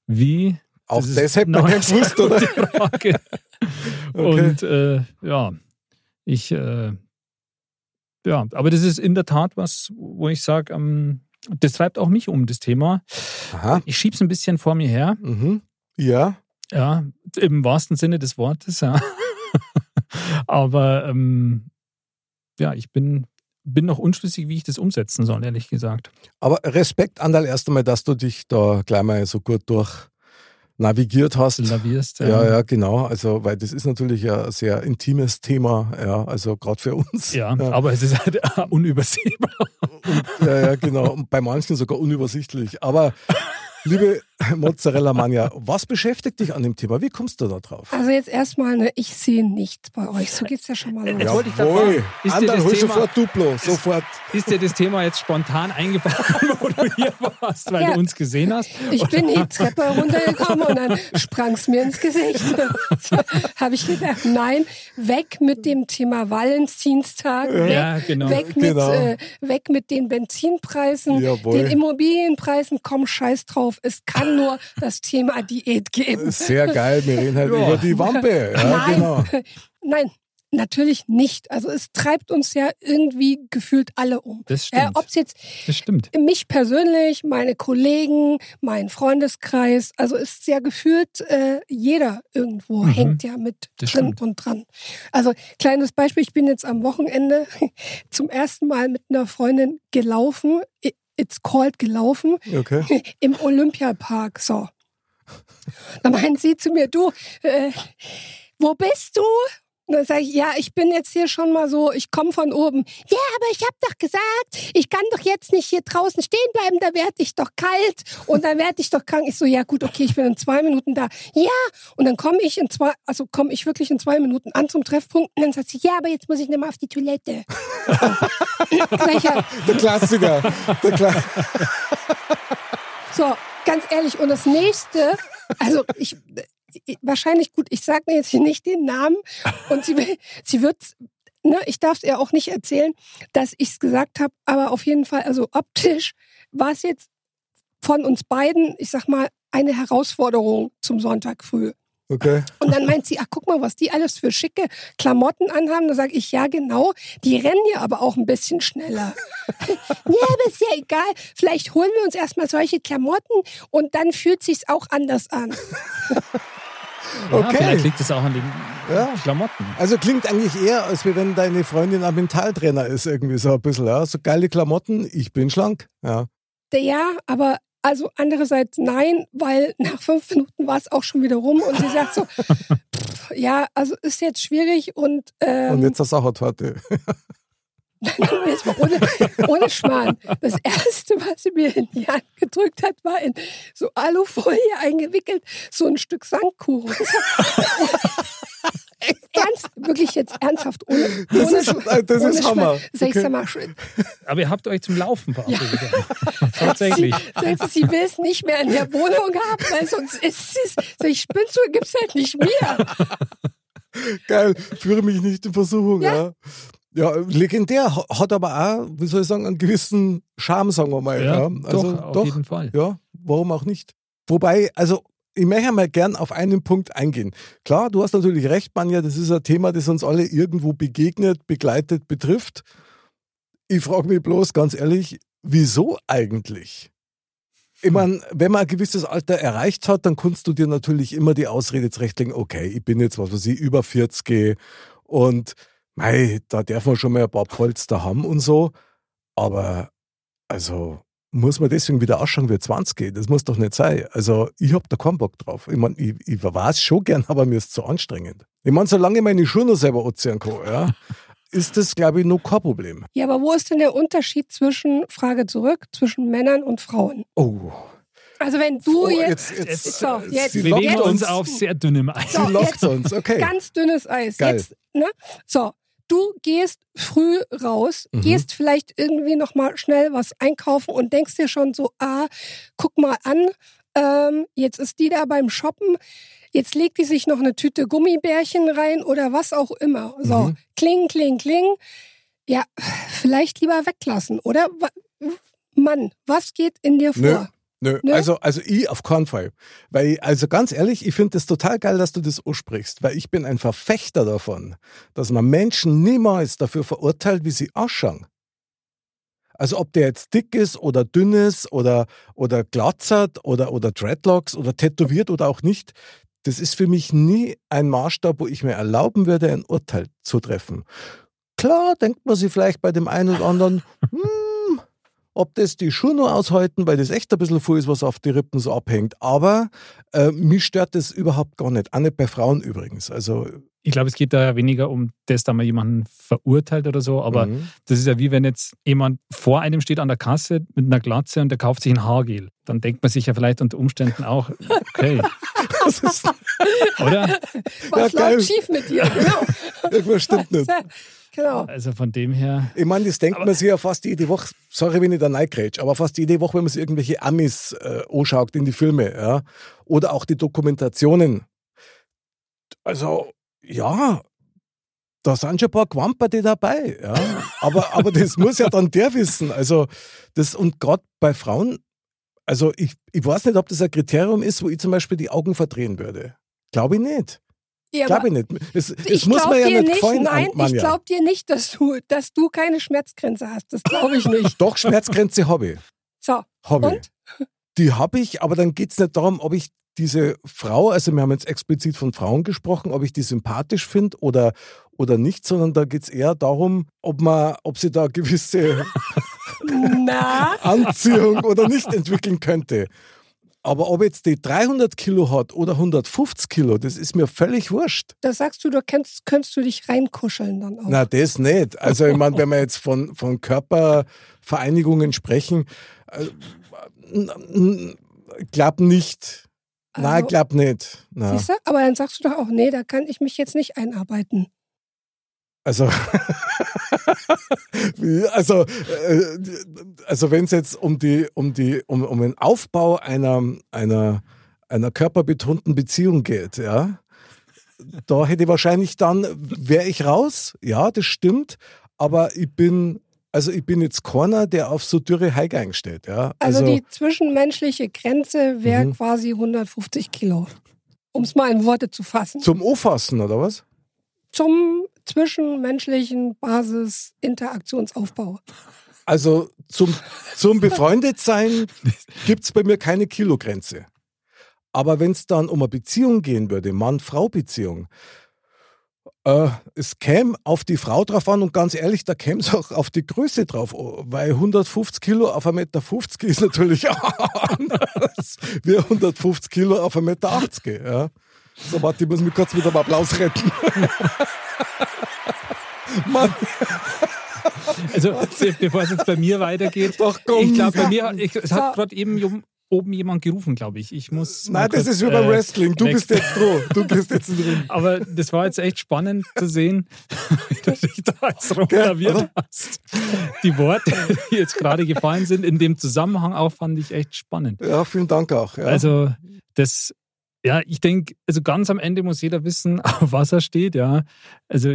Wie? Auch ist das hätte noch man gern gewusst, oder? Frage. Okay. Und äh, ja, ich, äh, ja, aber das ist in der Tat was, wo ich sage, ähm, das treibt auch mich um, das Thema. Aha. Ich schiebe es ein bisschen vor mir her. Mhm. Ja. Ja, im wahrsten Sinne des Wortes, ja. Aber ähm, ja, ich bin, bin noch unschlüssig, wie ich das umsetzen soll, ehrlich gesagt. Aber Respekt, Andal, erst einmal, dass du dich da gleich mal so gut durch navigiert hast. Lavierst. Ja, ja, genau. Also, weil das ist natürlich ein sehr intimes Thema, ja, also gerade für uns. Ja, aber es ist halt unübersehbar. Ja, ja, genau. Und bei manchen sogar unübersichtlich. Aber liebe Mozzarella Mania, was beschäftigt dich an dem Thema? Wie kommst du da drauf? Also jetzt erstmal, ne, ich sehe nichts bei euch. So geht's ja schon mal los. Jetzt wollte ich grad Jawohl. fragen, ist das hol Thema- sofort Duplo, sofort. Ist dir das Thema jetzt spontan eingefallen, wo du hier warst, weil Ja. du uns gesehen hast? Ich bin die Treppe runtergekommen und dann sprang's mir ins Gesicht. Habe ich gedacht, nein, weg mit dem Thema Valentinstag, weg, Ja, genau. weg, mit, Genau. äh, weg mit den Benzinpreisen, Jawohl. den Immobilienpreisen, komm scheiß drauf. Es kann nur das Thema Diät geben. Sehr geil, wir reden halt Ja. über die Wampe. Ja, Nein, genau. nein, natürlich nicht. Also es treibt uns ja irgendwie gefühlt alle um. Das Äh, stimmt. Ob es jetzt Das stimmt. mich persönlich, meine Kollegen, mein Freundeskreis, also ist ja gefühlt, äh, jeder irgendwo Mhm. hängt ja mit Das drin stimmt. und dran. Also kleines Beispiel, ich bin jetzt am Wochenende zum ersten Mal mit einer Freundin gelaufen, it's called gelaufen, Okay. im Olympiapark, so. Da meint sie zu mir, du, äh, wo bist du? Und dann sage ich, ja, ich bin jetzt hier schon mal so, ich komme von oben. Ja, aber ich habe doch gesagt, ich kann doch jetzt nicht hier draußen stehen bleiben, da werde ich doch kalt und dann werde ich doch krank. Ich so, ja gut, okay, ich bin in zwei Minuten da. Ja, und dann komme ich in zwei, also komme ich wirklich in zwei Minuten an zum Treffpunkt und dann sagt sie, ja, aber jetzt muss ich nicht mal auf die Toilette. Der Klassiker. Der Kla So, ganz ehrlich, und das nächste, also ich wahrscheinlich gut, ich sage mir jetzt hier nicht den Namen und sie, sie wird, ne, ich darf es ihr auch nicht erzählen, dass ich es gesagt habe, aber auf jeden Fall, also optisch war es jetzt von uns beiden, ich sag mal, eine Herausforderung zum Sonntag früh. okay. Und dann meint sie, ach guck mal, was die alles für schicke Klamotten anhaben. Da sage ich, ja genau, die rennen ja aber auch ein bisschen schneller. ja, aber ist ja egal. Vielleicht holen wir uns erstmal solche Klamotten und dann fühlt sich's auch anders an. Ja, Okay. vielleicht liegt es auch an den Ja. Klamotten. Also klingt eigentlich eher, als wie wenn deine Freundin ein Mentaltrainer ist, irgendwie so ein bisschen. Ja? So geile Klamotten, ich bin schlank. Ja. Ja, aber also andererseits nein, weil nach fünf Minuten war es auch schon wieder rum und sie sagt so, pff, ja, also ist jetzt schwierig und, ähm, Und jetzt eine Sachertorte. Jetzt mal ohne, ohne Schmarrn. Das erste, was sie mir in die Hand gedrückt hat, war in so Alufolie eingewickelt, so ein Stück Sandkuchen. Ernst, wirklich jetzt ernsthaft, ohne, Das ohne ist- das ist ohne Schmarrn. Hammer. Sag ich, Okay. mal, schön. Aber ihr habt euch zum Laufen verabredet. Tatsächlich. Sie, sie, sie will es nicht mehr in der Wohnung haben, weil sonst ist sie es. Sag ich, spinnst du, gibt's halt nicht mir. Geil, führe mich nicht in Versuchung. Ja. Ja. Ja. legendär, ha- hat aber auch, wie soll ich sagen, einen gewissen Charme, sagen wir mal. Ja, Ja, Also, doch, auf jeden Fall. Ja, warum auch nicht? Wobei, also ich möchte mal gern auf einen Punkt eingehen. Klar, du hast natürlich recht, Manja, das ist ein Thema, das uns alle irgendwo begegnet, begleitet, betrifft. Ich frage mich bloß ganz ehrlich, wieso eigentlich? Ich meine, wenn man ein gewisses Alter erreicht hat, dann kannst du dir natürlich immer die Ausrede zurechtlegen, okay, ich bin jetzt, was weiß ich, über 40 und mei, da darf man schon mal ein paar Polster haben und so. Aber also muss man deswegen wieder ausschauen wie 20? Das muss doch nicht sein. Also ich hab da keinen Bock drauf. Ich meine, ich, ich weiß schon gern, aber mir ist zu anstrengend. Ich meine, solange ich meine Schuhe noch selber anziehen kann, ja, ist das, glaube ich, noch kein Problem. Ja, aber wo ist denn der Unterschied zwischen, Frage zurück, zwischen Männern und Frauen? Oh, Also wenn du oh jetzt, jetzt, jetzt, so, jetzt, sie bewegen uns auf sehr dünnem Eis. So, sie lockt uns, okay. ganz dünnes Eis. Geil. Jetzt, ne? So, du gehst früh raus, Mhm. gehst vielleicht irgendwie noch mal schnell was einkaufen und denkst dir schon so, ah, guck mal an, ähm, jetzt ist die da beim Shoppen, jetzt legt die sich noch eine Tüte Gummibärchen rein oder was auch immer. So, Mhm. kling, kling, kling. Ja, vielleicht lieber weglassen, oder? Mann, was geht in dir vor? Nö, Nö? also, also ich auf keinen Fall. Weil, also ganz ehrlich, ich finde das total geil, dass du das ansprichst, weil ich bin ein Verfechter davon, dass man Menschen niemals dafür verurteilt, wie sie ausschauen. Also ob der jetzt dick ist oder dünn ist oder, oder glatzert oder, oder Dreadlocks oder tätowiert oder auch nicht, das ist für mich nie ein Maßstab, wo ich mir erlauben würde, ein Urteil zu treffen. Klar, denkt man sich vielleicht bei dem einen oder anderen, hm, ob das die Schuhe nur aushalten, weil das echt ein bisschen voll ist, was auf die Rippen so abhängt. Aber äh, mich stört das überhaupt gar nicht. Auch nicht bei Frauen übrigens. Also, Ich glaube, es geht da ja weniger um das, da man jemanden verurteilt oder so, aber mhm. das ist ja wie wenn jetzt jemand vor einem steht an der Kasse mit einer Glatze und der kauft sich ein Haargel. Dann denkt man sich ja vielleicht unter Umständen auch, okay, das ist, oder? Was Ja, geil. läuft schief mit dir? Genau. irgendwas stimmt nicht. genau. Also von dem her, Ich meine, das denkt man sich ja fast jede Woche, sorry, wenn ich da reingrätsch, aber fast jede Woche, wenn man sich irgendwelche Amis äh, anschaut in die Filme, ja, oder auch die Dokumentationen. Also, ja, da sind schon ein paar Quamperte dabei, ja. Aber, aber das muss ja dann der wissen. Also, das, und gerade bei Frauen, also ich, ich weiß nicht, ob das ein Kriterium ist, wo ich zum Beispiel die Augen verdrehen würde. Glaube ich nicht. Ja, Glaube aber ich nicht. Es, ich muss glaube mir ja dir nicht nicht, gefallen, nein, Manja. ich glaube dir nicht, dass du, dass du keine Schmerzgrenze hast. Das glaube ich nicht. Doch, Schmerzgrenze habe ich. So, Habe ich. und? Die habe ich, aber dann geht es nicht darum, ob ich diese Frau, also wir haben jetzt explizit von Frauen gesprochen, ob ich die sympathisch finde oder, oder nicht, sondern da geht es eher darum, ob man, ob sie da gewisse Anziehung oder nicht entwickeln könnte. Aber ob jetzt die 300 Kilo hat oder 150 Kilo, das ist mir völlig wurscht. das sagst du, da könntest, könntest du dich reinkuscheln dann auch. Na, das nicht. Also, ich meine, wenn wir jetzt von, von Körpervereinigungen sprechen, äh, glaub nicht. Nein, Also- glaub nicht. Na. Siehst du? Aber dann sagst du doch auch, nee, da kann ich mich jetzt nicht einarbeiten. Also, also, äh, also wenn es jetzt um die, um die, um, um den Aufbau einer, einer, einer körperbetonten Beziehung geht, ja, da hätte ich wahrscheinlich dann, wäre ich raus, ja, das stimmt, aber ich bin, also ich bin jetzt keiner, der auf so dürre Heike einsteht, ja. Also, die zwischenmenschliche Grenze wäre Mhm. quasi 150 Kilo. Um es mal in Worte zu fassen. zum O-Fassen, oder was? Zum zwischenmenschlichen Basis-Interaktionsaufbau. Also zum, zum Befreundetsein gibt es bei mir keine Kilogrenze. Aber wenn es dann um eine Beziehung gehen würde, Mann-Frau-Beziehung, äh, es käme auf die Frau drauf an und ganz ehrlich, da käme es auch auf die Größe drauf an, weil 150 Kilo auf 1,50 Meter ist natürlich anders wie 150 Kilo auf 1,80 Meter. Ja. So, warte, ich muss mich kurz mit einem Applaus retten. Mann. Also, bevor es jetzt bei mir weitergeht, Doch, komm. ich glaube, bei mir, ich, es hat gerade eben oben jemand gerufen, glaube ich. Ich muss. Nein, das kurz, ist wie beim äh, Wrestling. Du bist jetzt dran. Du bist jetzt drin. Aber das war jetzt echt spannend zu sehen, wie du dich da jetzt rumlaviert hast. Die Worte, die jetzt gerade gefallen sind, in dem Zusammenhang auch, fand ich echt spannend. Ja, vielen Dank auch. Ja. Also, das, ja, ich denke, also ganz am Ende muss jeder wissen, auf was er steht, ja. Also,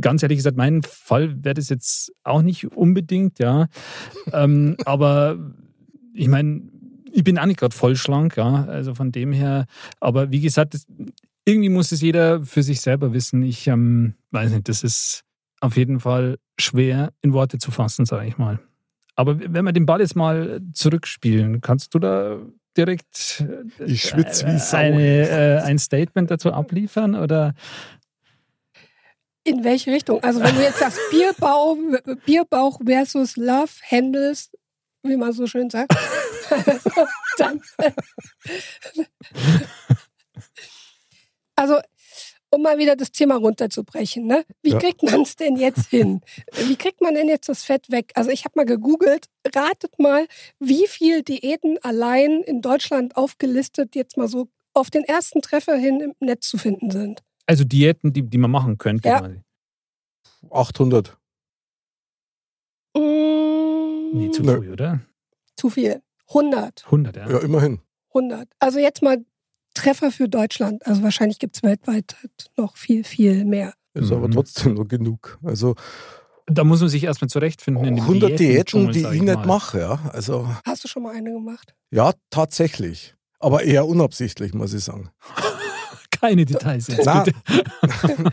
ganz ehrlich gesagt, mein Fall wäre das jetzt auch nicht unbedingt, ja. ähm, aber ich meine, ich bin auch nicht gerade voll schlank, ja. Also von dem her, aber wie gesagt, das, irgendwie muss es jeder für sich selber wissen. Ich ähm, weiß nicht, das ist auf jeden Fall schwer in Worte zu fassen, sage ich mal. Aber wenn wir den Ball jetzt mal zurückspielen, kannst du da direkt äh, Ich schwitze wie Sau. eine, äh, ein Statement dazu abliefern? Oder In welche Richtung? Also wenn du jetzt sagst Bierbauch, Bierbauch versus Love Handles, wie man so schön sagt, dann. Also, um mal wieder das Thema runterzubrechen, ne? Wie Ja. kriegt man es denn jetzt hin? Wie kriegt man denn jetzt das Fett weg? Also ich habe mal gegoogelt, ratet mal, wie viel Diäten allein in Deutschland aufgelistet jetzt mal so auf den ersten Treffer hin im Netz zu finden sind. also Diäten, die, die man machen könnte. Ja. quasi. 800. Mm, Nee, zu Nö. früh, oder? zu viel. 100. 100, ja. Ja, immerhin. 100. Also jetzt mal Treffer für Deutschland. Also wahrscheinlich gibt es weltweit noch viel, viel mehr. Ist aber Mhm. trotzdem noch genug. Also Da muss man sich erstmal zurechtfinden in dem 100 Diäten, die ich ich nicht mache. Ja. Also Hast du schon mal eine gemacht? ja, tatsächlich. Aber eher unabsichtlich, muss ich sagen. Keine Details jetzt, Na, bitte.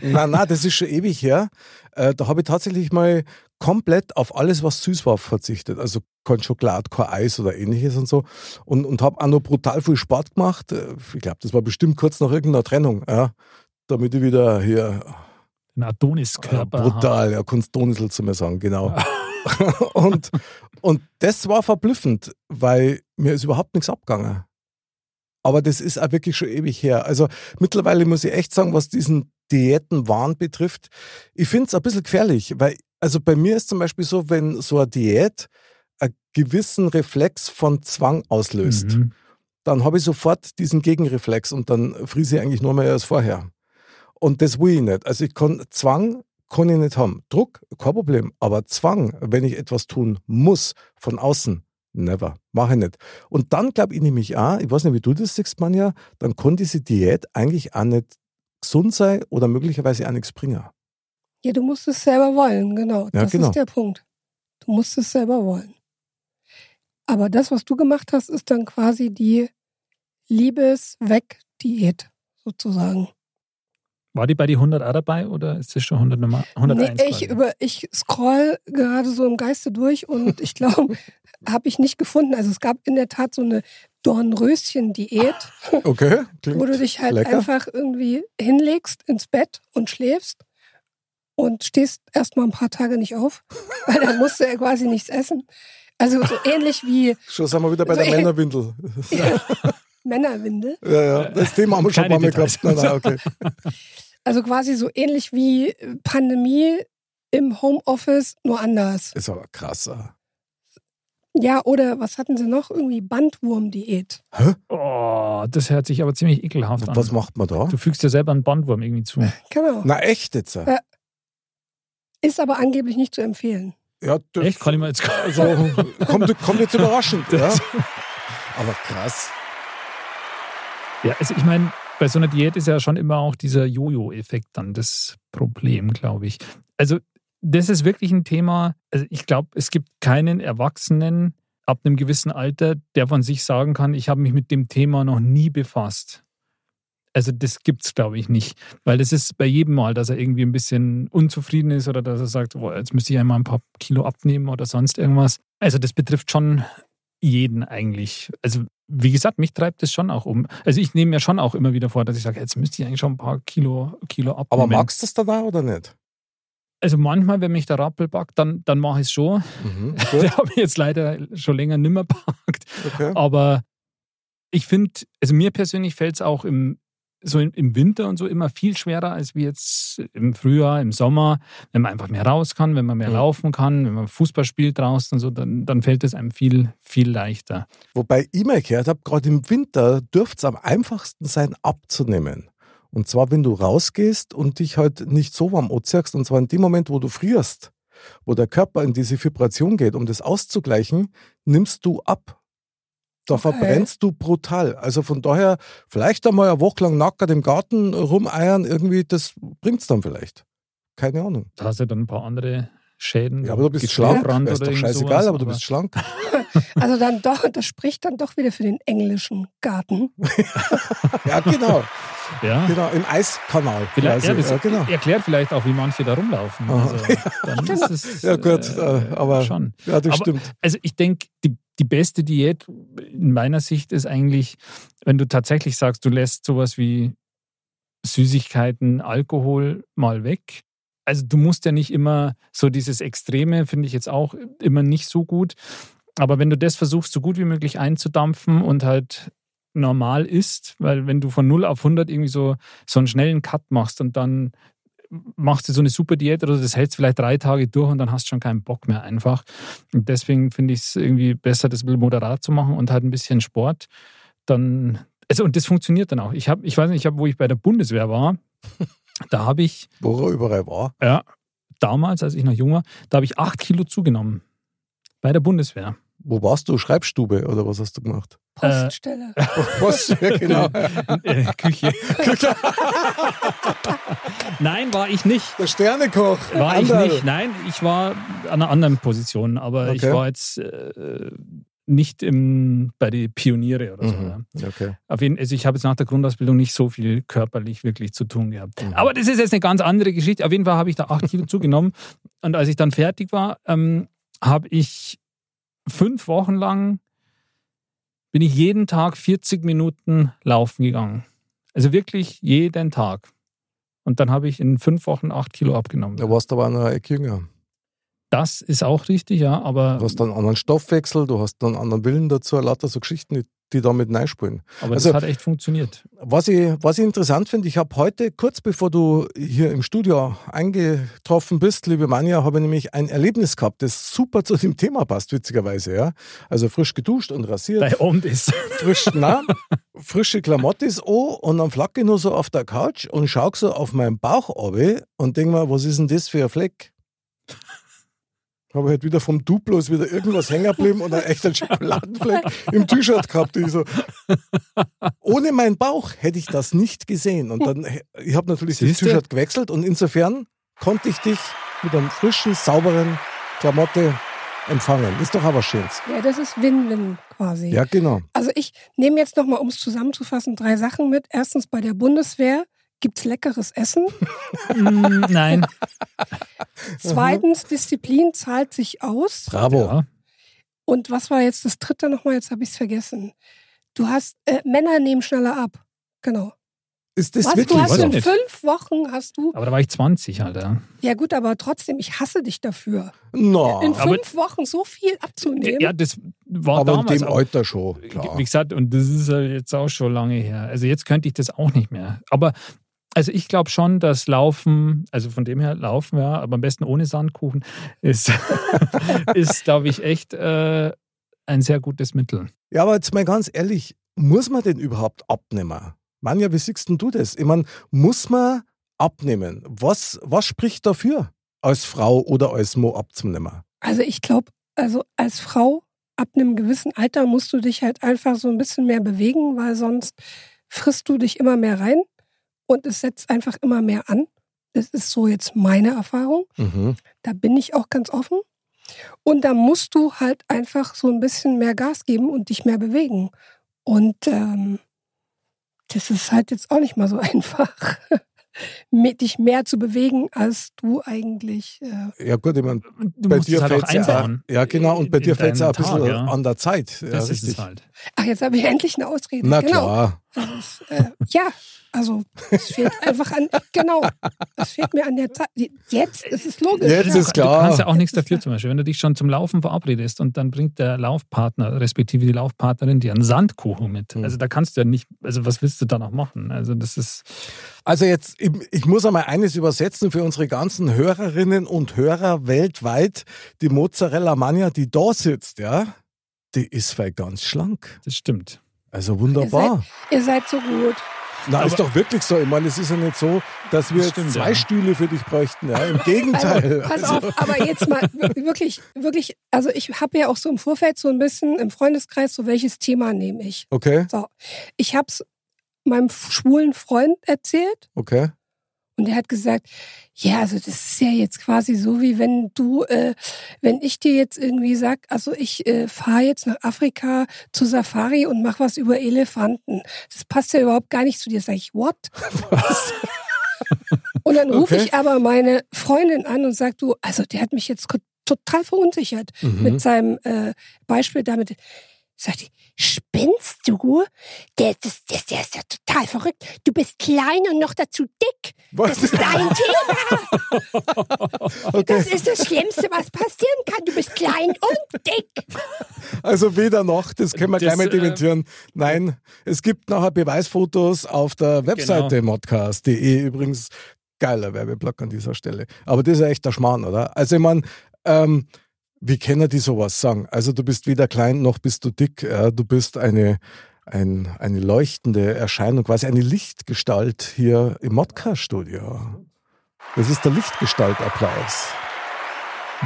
nein, nein, das ist schon ewig her. Äh, da habe ich tatsächlich mal komplett auf alles, was süß war, verzichtet. Also kein Schokolade, kein Eis oder ähnliches und so. Und, und habe auch noch brutal viel Sport gemacht. Äh, Ich glaube, das war bestimmt kurz nach irgendeiner Trennung. Ja. Damit ich wieder hier Ein Ja, Adoniskörper. habe. brutal, ja, kannst Donisel zu mir sagen, genau. und, und das war verblüffend, weil mir ist überhaupt nichts abgegangen. Aber das ist auch wirklich schon ewig her. Also mittlerweile muss ich echt sagen, was diesen Diätenwahn betrifft, ich finde es ein bisschen gefährlich, weil, also bei mir ist zum Beispiel so, wenn so eine Diät einen gewissen Reflex von Zwang auslöst, Mhm. dann habe ich sofort diesen Gegenreflex und dann friese ich eigentlich nur mehr als vorher. Und das will ich nicht. Also ich kann Zwang kann ich nicht haben. Druck, kein Problem. Aber Zwang, wenn ich etwas tun muss von außen, never. Mache ich nicht. Und dann glaube ich nämlich auch, ich weiß nicht, wie du das siehst, Manja, dann kann diese Diät eigentlich auch nicht gesund sein oder möglicherweise auch nichts bringen. Ja, du musst es selber wollen, genau. Ja, das genau. ist der Punkt. Du musst es selber wollen. Aber das, was du gemacht hast, ist dann quasi die Liebes-Weg-Diät sozusagen. War die bei die 100 auch dabei oder ist das schon 100 Nummer, 101? Nee, ich, über, ich scroll gerade so im Geiste durch und ich glaube, habe ich nicht gefunden. Also es gab in der Tat so eine Dornröschen-Diät, Okay, wo du dich halt lecker. einfach irgendwie hinlegst ins Bett und schläfst und stehst erstmal ein paar Tage nicht auf, weil dann musst du ja quasi nichts essen. Also so ähnlich wie Schon sind wir wieder bei So der Männerwindel. Männerwindel. Ja, ja, das Thema haben wir schon Mal gehabt. Nein, nein, okay. Also quasi so ähnlich wie Pandemie im Homeoffice, nur anders. Ist aber krass. äh. Ja, oder was hatten sie noch? Irgendwie Bandwurm-Diät. Oh, das hört sich aber ziemlich ekelhaft an. Was macht man da? Du fügst dir selber einen Bandwurm irgendwie zu. Genau. Na echt jetzt? Ja. Ist aber angeblich nicht zu empfehlen. Ja, das, Echt? Kann ich mal jetzt Also, kommt, kommt jetzt überraschend, ja. Aber krass. Ja, also ich meine, bei so einer Diät ist ja schon immer auch dieser Jojo-Effekt dann das Problem, glaube ich. Also das ist wirklich ein Thema, also ich glaube, es gibt keinen Erwachsenen ab einem gewissen Alter, der von sich sagen kann, ich habe mich mit dem Thema noch nie befasst. Also das gibt's glaube ich nicht, weil das ist bei jedem Mal, dass er irgendwie ein bisschen unzufrieden ist oder dass er sagt, boah, jetzt müsste ich einmal ein paar Kilo abnehmen oder sonst irgendwas. Also das betrifft schon jeden eigentlich. Also wie gesagt, mich treibt das schon auch um. Also ich nehme mir schon auch immer wieder vor, dass ich sage, jetzt müsste ich eigentlich schon ein paar Kilo, Kilo abnehmen. Aber magst du das auch oder nicht? Also manchmal, wenn mich der Rappel packt, dann, dann mache ich es schon. Mhm, Der habe ich jetzt leider schon länger nimmer packt. okay. Aber ich finde, also mir persönlich fällt es auch im so im, Winter und so immer viel schwerer als wie jetzt im Frühjahr, im Sommer, wenn man einfach mehr raus kann, wenn man mehr Mhm. laufen kann, wenn man Fußball spielt draußen und so, dann, dann fällt es einem viel, viel leichter. Wobei ich mal gehört habe, gerade im Winter dürfte es am einfachsten sein, abzunehmen. Und zwar, wenn du rausgehst und dich halt nicht so warm anziehst, und zwar in dem Moment, wo du frierst, wo der Körper in diese Vibration geht, um das auszugleichen, nimmst du ab. Da Okay. verbrennst du brutal. Also von daher, vielleicht einmal eine Woche lang nackert im Garten rumeiern, irgendwie, das bringt's dann vielleicht. Keine Ahnung. Da hast du dann ein paar andere Schäden. Ja, aber du bist schlank. Brand Ist oder doch scheißegal, sowas, aber du bist schlank. Also dann doch, das spricht dann doch wieder für den englischen Garten. Ja, genau. Ja. genau. Im Eiskanal. Vielleicht, quasi. ja, das ja, genau. erklärt vielleicht auch, wie manche da rumlaufen. Also, dann ist es, Ja, gut, äh, äh, aber- schon. Ja, das Aber- stimmt. Also ich denke, die, die beste Diät in meiner Sicht ist eigentlich, wenn du tatsächlich sagst, du lässt sowas wie Süßigkeiten, Alkohol mal weg. Also du musst ja nicht immer so dieses Extreme, finde ich jetzt auch immer nicht so gut. Aber wenn du das versuchst, so gut wie möglich einzudampfen und halt normal isst, weil wenn du von 0 auf 100 irgendwie so, so einen schnellen Cut machst und dann machst du so eine super Diät oder das hältst vielleicht drei Tage durch und dann hast du schon keinen Bock mehr einfach. Und deswegen finde ich es irgendwie besser, das ein bisschen moderat zu machen und halt ein bisschen Sport. Dann, also und das funktioniert dann auch. Ich habe, ich weiß nicht, ich habe, wo ich bei der Bundeswehr war, da habe ich, Wo er überall war. ja, damals, als ich noch jung war, da habe ich acht Kilo zugenommen. Bei der Bundeswehr. Wo warst du? Schreibstube oder was hast du gemacht? Poststelle. Was? Ja, genau. Äh, Küche. Nein, war ich nicht. Der Sternekoch. War ich Anderl. nicht. Nein, ich war an einer anderen Position, aber ich Okay. war jetzt äh, nicht im, bei den Pioniere oder so. Ja. Mhm. Okay. Auf jeden, also ich habe jetzt nach der Grundausbildung nicht so viel körperlich wirklich zu tun gehabt. Mhm. Aber das ist jetzt eine ganz andere Geschichte. Auf jeden Fall habe ich da acht Kilo zugenommen. Und als ich dann fertig war, ähm, habe ich fünf Wochen lang bin ich jeden Tag 40 Minuten laufen gegangen. Also wirklich jeden Tag. Und dann habe ich in fünf Wochen acht Kilo abgenommen. Da warst du aber noch Eck jünger. Das ist auch richtig, ja, aber, Du hast dann einen anderen Stoffwechsel, du hast dann einen anderen Willen dazu, lauter so Geschichten, die, die damit reinspielen. aber also- das hat echt funktioniert. Was ich, was ich interessant finde, ich habe heute, kurz bevor du hier im Studio eingetroffen bist, liebe Manja, habe ich nämlich ein Erlebnis gehabt, das super zu dem Thema passt, witzigerweise. Ja? Also frisch geduscht und rasiert, Bei Abend ist. frisch, na, frische Klamottis an und dann flacke ich nur so auf der Couch und schaue so auf meinen Bauch runter und denke mir, was ist denn das für ein Fleck? Habe halt wieder vom Duplo ist wieder irgendwas hängen geblieben und einen echten Schokoladenfleck im T-Shirt gehabt. Ich so, ohne meinen Bauch hätte ich das nicht gesehen. Und dann, ich habe natürlich das Siehste? T-Shirt gewechselt und insofern konnte ich dich mit einem frischen, sauberen Klamotte empfangen. Ist doch aber schönes. Ja, das ist Win-Win quasi. Ja, genau. Also ich nehme jetzt nochmal, um es zusammenzufassen, drei Sachen mit. Erstens, bei der Bundeswehr gibt es leckeres Essen. Mm, Nein. Zweitens, Disziplin zahlt sich aus. Bravo. Ja. Und was war jetzt das dritte nochmal? Jetzt habe ich es vergessen. Du hast, äh, Männer nehmen schneller ab. Genau. Ist das Was? wirklich Du hast in fünf Wochen hast du. Aber da war ich 20, Alter. Ja gut, aber trotzdem, ich hasse dich dafür. No. In aber- fünf Wochen so viel abzunehmen. Ja, das war Aber in damals. dem auch- Alter schon, klar. Wie gesagt, und das ist ja jetzt auch schon lange her. Also jetzt könnte ich das auch nicht mehr. Aber also ich glaube schon, dass Laufen, also von dem her Laufen, ja, aber am besten ohne Sandkuchen, ist, ist glaube ich, echt äh, ein sehr gutes Mittel. Ja, aber jetzt mal ganz ehrlich, muss man denn überhaupt abnehmen? Manja, wie siehst denn du das? Ich meine, muss man abnehmen? Was, was spricht dafür, als Frau oder als Mo abzunehmen? Also ich glaube, also als Frau ab einem gewissen Alter musst du dich halt einfach so ein bisschen mehr bewegen, weil sonst frisst du dich immer mehr rein und es setzt einfach immer mehr an. Das ist so jetzt meine Erfahrung. Mhm. Da bin ich auch ganz offen. Und da musst du halt einfach so ein bisschen mehr Gas geben und dich mehr bewegen. Und ähm, das ist halt jetzt auch nicht mal so einfach, mit dich mehr zu bewegen, als du eigentlich. Äh, Ja gut, ich meine, Du bei musst dir halt fällt es ja, einbauen. ja genau, und bei in dir fällt es ja ein bisschen Tag, ja. an der Zeit. Ja, Das ist richtig. es halt. ach, jetzt habe ich endlich eine Ausrede. Na genau. klar. Es, äh, ja, also es fehlt einfach an, genau, es fehlt mir an der Zeit. Jetzt ist es logisch. Jetzt ja. ist klar. Du kannst ja auch nichts dafür zum Beispiel. Wenn du dich schon zum Laufen verabredest und dann bringt der Laufpartner, respektive die Laufpartnerin, dir einen Sandkuchen mit. Hm. Also da kannst du ja nicht, also was willst du da noch machen? Also das ist, Also jetzt, ich, ich muss einmal eines übersetzen für unsere ganzen Hörerinnen und Hörer weltweit. Die Mozzarella Mania, die da sitzt, ja, die ist vielleicht ganz schlank. das stimmt. Also Ihr wunderbar. seid, ihr seid so gut. Na, ist doch wirklich so. Ich meine, es ist ja nicht so, dass wir Das stimmt, zwei ja. Stühle für dich bräuchten. Ja, Im Gegenteil. Also, pass Also, auf, aber jetzt mal wir- wirklich, wirklich, also ich habe ja auch so im Vorfeld so ein bisschen im Freundeskreis, so welches Thema nehme ich. okay, So, ich habe es meinem schwulen Freund erzählt okay. Und der hat gesagt, ja, also das ist ja jetzt quasi so, wie wenn du, äh, wenn ich dir jetzt irgendwie sag, also ich äh, fahre jetzt nach Afrika zu Safari und mach was über Elefanten. Das passt ja überhaupt gar nicht zu dir. Sag ich, what? Und dann rufe Okay. ich aber meine Freundin an und sag, du, also der hat mich jetzt total verunsichert Mhm. mit seinem äh, Beispiel damit. Sagt die, spinnst du? Der, das, das, der ist ja total verrückt. Du bist klein und noch dazu dick. Was? Das ist dein Thema. Okay. Das ist das Schlimmste, was passieren kann. Du bist klein und dick. Also weder noch, das können wir Das, gleich mal äh, dementieren. Nein, es gibt nachher Beweisfotos auf der Webseite Genau. modcast.de. Übrigens, geiler Werbeblock an dieser Stelle. Aber das ist ja echt der Schmarrn, oder? Also ich meine, ähm, wie können die sowas sagen? Also du bist weder klein noch bist du dick. Ja, du bist eine, ein, eine leuchtende Erscheinung, quasi eine Lichtgestalt hier im Modcast-Studio. Das ist der Lichtgestaltapplaus.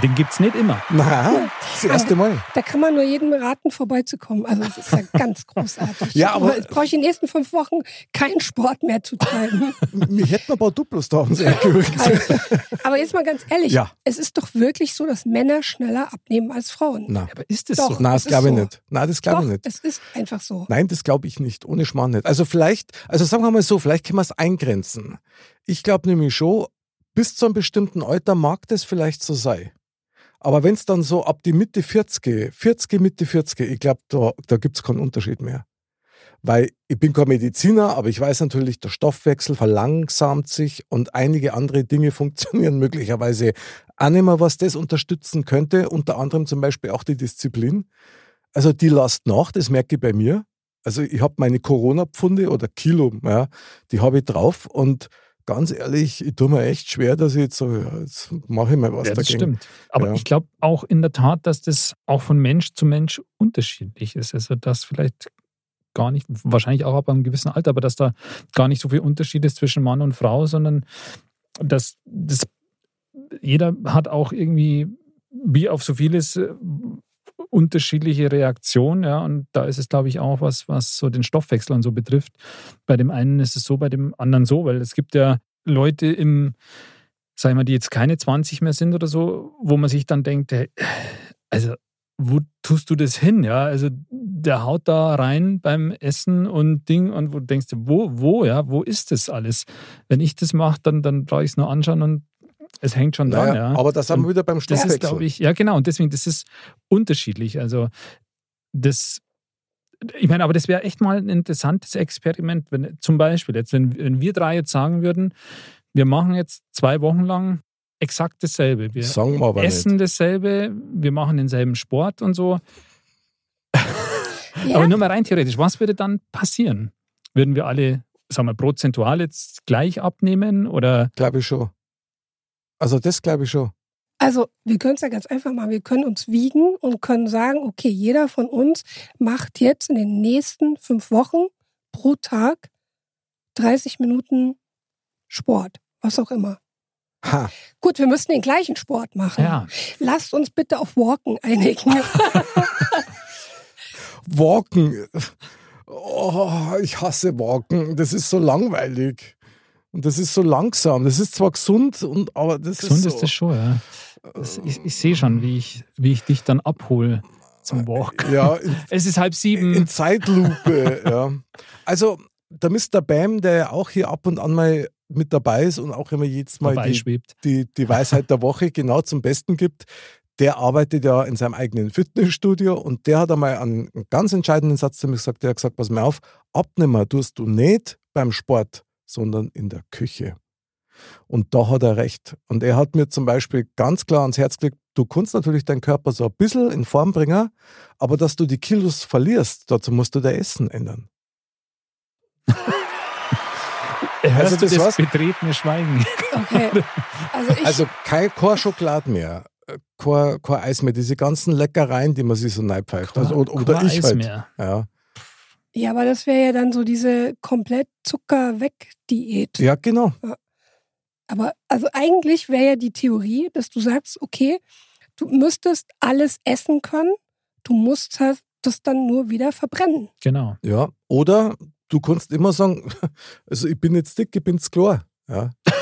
Den gibt's nicht immer. Na, das erste Mal. Da kann man nur jedem raten, vorbeizukommen. Also es ist ja ganz großartig. Ja, aber- Jetzt brauche ich in den nächsten fünf Wochen keinen Sport mehr zu treiben. Wir hätten ein paar Duplos da ums Eck. Also, aber jetzt mal ganz ehrlich, Ja. es ist doch wirklich so, dass Männer schneller abnehmen als Frauen. Na, Aber ist das Doch. so? Nein, das glaube ich so. nicht. Nein, das glaube ich nicht. es ist einfach so. Nein, das glaube ich nicht. Ohne Schmarrn nicht. Also vielleicht, also sagen wir mal so, vielleicht können wir es eingrenzen. Ich glaube nämlich schon, bis zu einem bestimmten Alter mag das vielleicht so sein. Aber wenn es dann so ab die Mitte 40, 40, Mitte 40, ich glaube, da, da gibt es keinen Unterschied mehr. Weil ich bin kein Mediziner, aber ich weiß natürlich, der Stoffwechsel verlangsamt sich und einige andere Dinge funktionieren möglicherweise auch nicht mehr, was das unterstützen könnte. Unter anderem zum Beispiel auch die Disziplin. Also die lasst nach, das merke ich bei mir. Also ich habe meine Corona-Pfunde oder Kilo, ja, die habe ich drauf und ganz ehrlich, ich tue mir echt schwer, dass ich jetzt so, ja, jetzt mache ich mal was Ja, das dagegen. stimmt. Aber Ja. ich glaube auch in der Tat, dass das auch von Mensch zu Mensch unterschiedlich ist. Also dass vielleicht gar nicht, wahrscheinlich auch ab einem gewissen Alter, aber dass da gar nicht so viel Unterschied ist zwischen Mann und Frau, sondern dass das jeder hat auch irgendwie wie auf so vieles äh, unterschiedliche Reaktionen, ja, und da ist es, glaube ich, auch was, was so den Stoffwechsel und so betrifft. Bei dem einen ist es so, bei dem anderen so, weil es gibt ja Leute im, sag ich mal, die jetzt keine 20 mehr sind oder so, wo man sich dann denkt, hey, also wo tust du das hin? Ja, also der haut da rein beim Essen und Ding und wo du denkst, wo, wo, ja, wo ist das alles? Wenn ich das mache, dann, dann brauche ich es nur anschauen und es hängt schon dran, Naja, ja. Aber da sind wir wieder beim Das Stoffwechsel. ist, glaube ich, ja genau, und deswegen, das ist unterschiedlich. Also das, ich meine, aber das wäre echt mal ein interessantes Experiment, wenn zum Beispiel jetzt, wenn, wenn wir drei jetzt sagen würden, wir machen jetzt zwei Wochen lang exakt dasselbe. Wir Sagen wir aber essen nicht. dasselbe, wir machen denselben Sport und so. Ja, Aber nur mal rein theoretisch, was würde dann passieren? Würden wir alle, sagen wir, prozentual jetzt gleich abnehmen oder Glaube ich schon. Also das glaube ich schon. also wir können es ja ganz einfach machen. Wir können uns wiegen und können sagen, okay, jeder von uns macht jetzt in den nächsten fünf Wochen pro Tag 30 Minuten Sport, was auch immer. Ha. Gut, wir müssen den gleichen Sport machen. ja, Lasst uns bitte auf Walken einigen. Walken. Oh, ich hasse Walken. Das ist so langweilig. Und das ist so langsam. Das ist zwar gesund, und, aber das gesund ist so. ist das schon, ja. Das, ich ich sehe schon, wie ich, wie ich dich dann abhole zum Walk. Ja, in, Es ist halb sieben. in Zeitlupe. ja. Also der Mr. Bam, der ja auch hier ab und an mal mit dabei ist und auch immer jedes Mal die, die, die Weisheit der Woche genau zum Besten gibt, der arbeitet ja in seinem eigenen Fitnessstudio und der hat einmal einen, ganz entscheidenden Satz zu mir gesagt. Der hat gesagt, pass mal auf, abnehmen tust du nicht beim Sport, sondern in der Küche. Und da hat er recht. Und er hat mir zum Beispiel ganz klar ans Herz gelegt, du kannst natürlich deinen Körper so ein bisschen in Form bringen, aber dass du die Kilos verlierst, dazu musst du dein Essen ändern. Hörst Also du das das betretene Schweigen? Okay. Also ich, Also kein, kein Schokolade mehr, äh, kein, kein Eis mehr, diese ganzen Leckereien, die man sich so neipfeift. Also, oder oder Kein ich Eis halt. mehr. Ja. Ja, aber das wäre ja dann so diese komplett Zucker-weg-Diät. ja, genau. Aber also eigentlich wäre ja die Theorie, dass du sagst, okay, du müsstest alles essen können, du musst halt das dann nur wieder verbrennen. Genau. Ja. Oder du kannst immer sagen, also ich bin jetzt dick, ich bin's klar. Ja.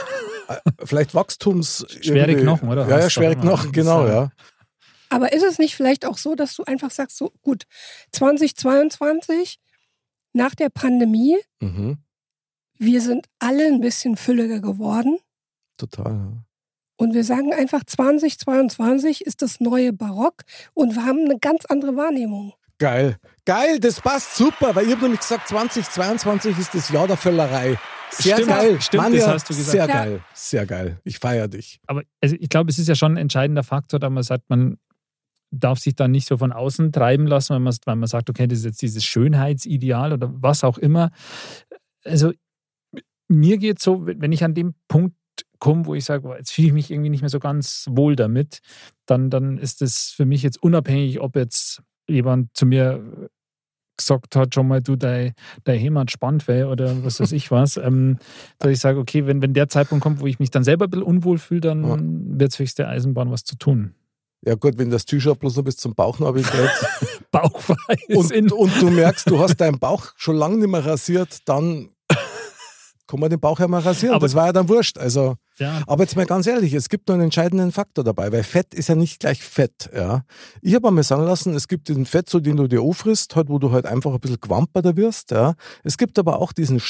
Äh, Vielleicht Wachstums. Schwere irgendwie- Knochen, oder? Ja, ja, schwere. Knochen, genau, ja- ja. Aber ist es nicht vielleicht auch so, dass du einfach sagst, so gut, 2022, nach der Pandemie, Mhm. wir sind alle ein bisschen fülliger geworden Total. Ja. und wir sagen einfach, 2022 ist das neue Barock und wir haben eine ganz andere Wahrnehmung. Geil. Geil, das passt super, weil ich habe nämlich gesagt, 2022 ist das Jahr der Völlerei. Sehr Stimmt, geil. stimmt, Manja, das hast du gesagt. Sehr Ja. geil, sehr geil. Ich feiere dich. Aber also ich glaube, es ist ja schon ein entscheidender Faktor, da man sagt, man darf sich da nicht so von außen treiben lassen, wenn man, weil man sagt, okay, das ist jetzt dieses Schönheitsideal oder was auch immer. Also mir geht so, wenn ich an dem Punkt komme, wo ich sage, jetzt fühle ich mich irgendwie nicht mehr so ganz wohl damit, dann, dann ist es für mich jetzt unabhängig, ob jetzt jemand zu mir gesagt hat, schon mal, du, dein, dein Heimat spannend wäre oder was weiß ich was, ähm, dass ich sage, okay, wenn, wenn der Zeitpunkt kommt, wo ich mich dann selber ein bisschen unwohl fühle, dann wird es höchste Eisenbahn, was zu tun. Ja gut, wenn das T-Shirt bloß noch bis zum Bauchnabel geht Bauchfrei und, und du merkst, du hast deinen Bauch schon lange nicht mehr rasiert, dann kann man den Bauch ja mal rasieren. Aber- das war ja dann wurscht. Also, Ja, aber jetzt mal ganz ehrlich, es gibt noch einen entscheidenden Faktor dabei, weil Fett ist ja nicht gleich Fett. Ja. Ich habe einmal sagen lassen, es gibt den Fett, so den du dir auffrisst, halt, wo du halt einfach ein bisschen gewamperter wirst. Ja. Es gibt aber auch diesen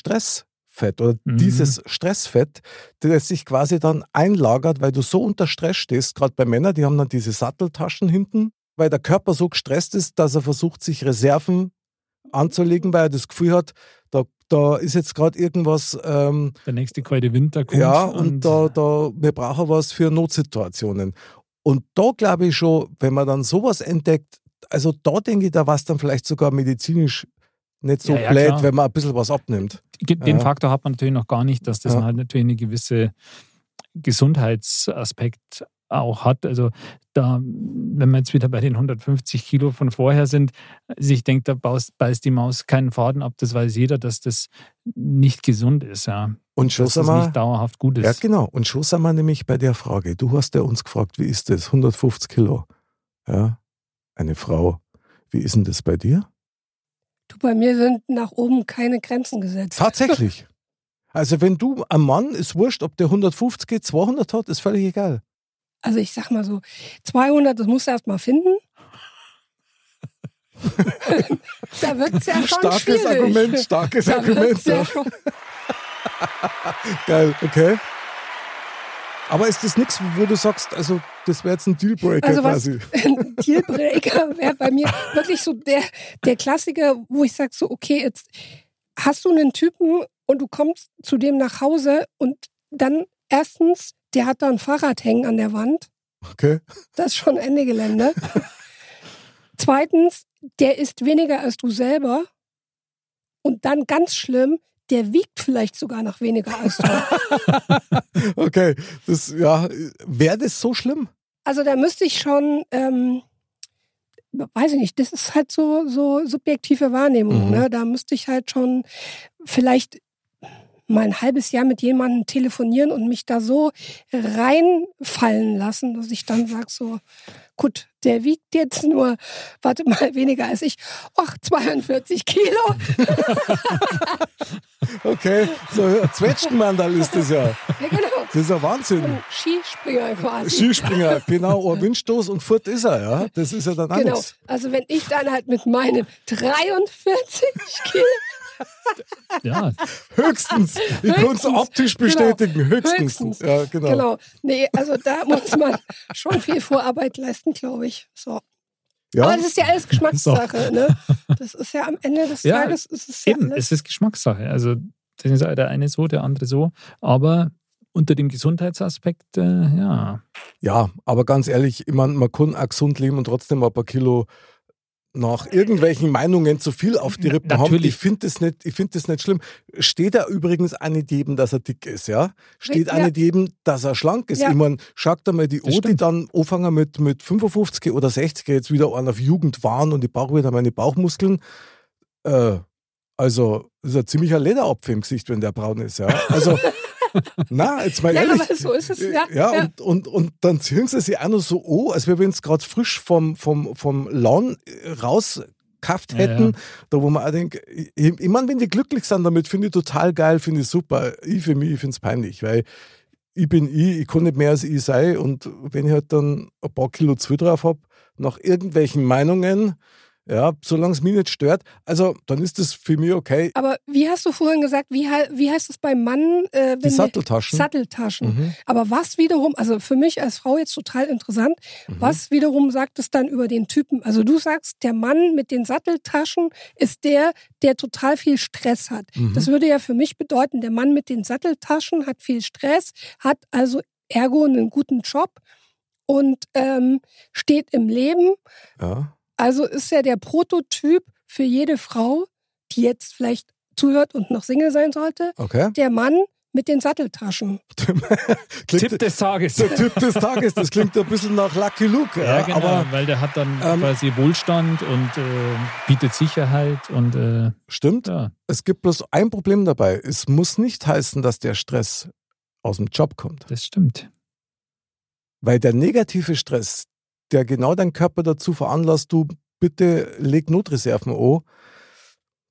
Stressfett oder Mhm. dieses Stressfett, das sich quasi dann einlagert, weil du so unter Stress stehst. Gerade bei Männern, die haben dann diese Satteltaschen hinten, weil der Körper so gestresst ist, dass er versucht, sich Reserven anzulegen, weil er das Gefühl hat, da, da ist jetzt gerade irgendwas ähm, der nächste kalte Winter kommt. ja, und, da, da, wir brauchen was für Notsituationen. Und da glaube ich schon, wenn man dann sowas entdeckt, also da denke ich, da war es dann vielleicht sogar medizinisch nicht so Ja, ja, blöd, klar. wenn man ein bisschen was abnimmt. den Ja. Faktor hat man natürlich noch gar nicht, dass das Ja. halt natürlich eine gewisse Gesundheitsaspekt auch hat. Also da, wenn wir jetzt wieder bei den 150 Kilo von vorher sind, also ich denke, da baust, beißt die Maus keinen Faden ab. Das weiß jeder, dass das nicht gesund ist, ja. Und schon Dass das wir, nicht dauerhaft gut ist. ja genau, und schon sind wir nämlich bei der Frage. Du hast ja uns gefragt, wie ist das? 150 Kilo. Ja, eine Frau. Wie ist denn das bei dir? Du, bei mir sind nach oben keine Grenzen gesetzt. Tatsächlich. Also wenn du, ein Mann, ist wurscht, ob der 150 geht, 200 hat, ist völlig egal. Also ich sag mal so, 200, das musst du erst mal finden. da wird es ja schon Starkes schwierig. Argument, starkes Da Argument. ja Ja. schon, Geil, okay. Aber ist das nichts, wo du sagst, also das wäre jetzt ein Dealbreaker Also was- quasi? ein Dealbreaker wäre bei mir wirklich so der, der Klassiker, wo ich sage so, okay, jetzt hast du einen Typen und du kommst zu dem nach Hause und dann erstens, der hat da ein Fahrrad hängen an der Wand. Okay. Das ist schon Ende Gelände. Zweitens, der isst weniger als du selber. Und dann ganz schlimm, der wiegt vielleicht sogar noch weniger als du. Okay, das, ja, wäre das so schlimm? Also da müsste ich schon, ähm, weiß ich nicht, das ist halt so, so subjektive Wahrnehmung. Mhm. Ne? Da müsste ich halt schon vielleicht mal ein halbes Jahr mit jemandem telefonieren und mich da so reinfallen lassen, dass ich dann sage so, gut, der wiegt jetzt nur, warte mal, weniger als ich. Ach, 42 Kilo. Okay, so Zwetschgenmandal ist das ja. Ja, genau. Das ist ja Wahnsinn. Ein Skispringer quasi. Skispringer, genau, ein Windstoß und fort ist er, ja. Das ist ja dann auch Genau. Also wenn ich dann halt mit meinen 43 Kilo Ja, Höchstens. Ich kann es Höchstens. optisch Genau. bestätigen. Höchstens. Höchstens. Ja, genau. Genau. Nee, also da muss man schon viel Vorarbeit leisten, glaube ich. So. Ja, Aber das ist ja alles Geschmackssache, ne? Das ist ja am Ende des Ja, Tages ist es ja eben, alles. es ist Geschmackssache. Also das ist der eine so, der andere so. Aber unter dem Gesundheitsaspekt, äh, ja. ja, aber ganz ehrlich, ich mein, man kann auch gesund leben und trotzdem ein paar Kilo nach irgendwelchen Meinungen zu viel auf die Rippen haben. Natürlich. Ich finde das, nicht- ich find das nicht schlimm. Steht da übrigens auch nicht jedem, dass er dick ist, ja? Steht auch Ja. nicht jedem, dass er schlank ist. Ja. Ich meine, schaut da mal die O, die dann anfangen mit, mit 55 oder 60 jetzt wieder an auf Jugend waren und ich brauche wieder meine Bauchmuskeln. Äh, also, das ist ein ziemlicher Lederapfel im Gesicht, wenn der braun ist, ja? Also, na, jetzt mal Ja, ehrlich. aber so ist es, ja, Ja, ja. Und, und, und dann ziehen sie sich auch noch so an, als wenn sie gerade frisch vom, vom, vom Lawn äh, rausgekauft Ja, hätten. ja. Da wo man auch denkt, ich, ich meine, wenn die glücklich sind damit, finde ich total geil, finde ich super. Ich für mich, ich finde es peinlich, weil ich bin ich, ich kann nicht mehr als ich sein und wenn ich halt dann ein paar Kilo zu drauf habe, nach irgendwelchen Meinungen, ja, solange es mich nicht stört, also dann ist das für mich okay. Aber wie hast du vorhin gesagt, wie, wie heißt es beim Mann? Äh, wenn Die Satteltaschen. Satteltaschen. Mhm. Aber was wiederum, also für mich als Frau jetzt total interessant, Mhm. was wiederum sagt es dann über den Typen? Also du sagst, der Mann mit den Satteltaschen ist der, der total viel Stress hat. Mhm. Das würde ja für mich bedeuten, der Mann mit den Satteltaschen hat viel Stress, hat also ergo einen guten Job und ähm, steht im Leben. Ja. Also ist er der Prototyp für jede Frau, die jetzt vielleicht zuhört und noch Single sein sollte, Okay. der Mann mit den Satteltaschen. Tipp des Tages. der Tipp des Tages, das klingt ein bisschen nach Lucky Luke. Ja, Ja, genau, Aber weil der hat dann ähm, quasi Wohlstand und äh, bietet Sicherheit und äh, stimmt, ja, es gibt bloß ein Problem dabei. Es muss nicht heißen, dass der Stress aus dem Job kommt. das stimmt. Weil der negative Stress, der genau deinen Körper dazu veranlasst, du bitte leg Notreserven an,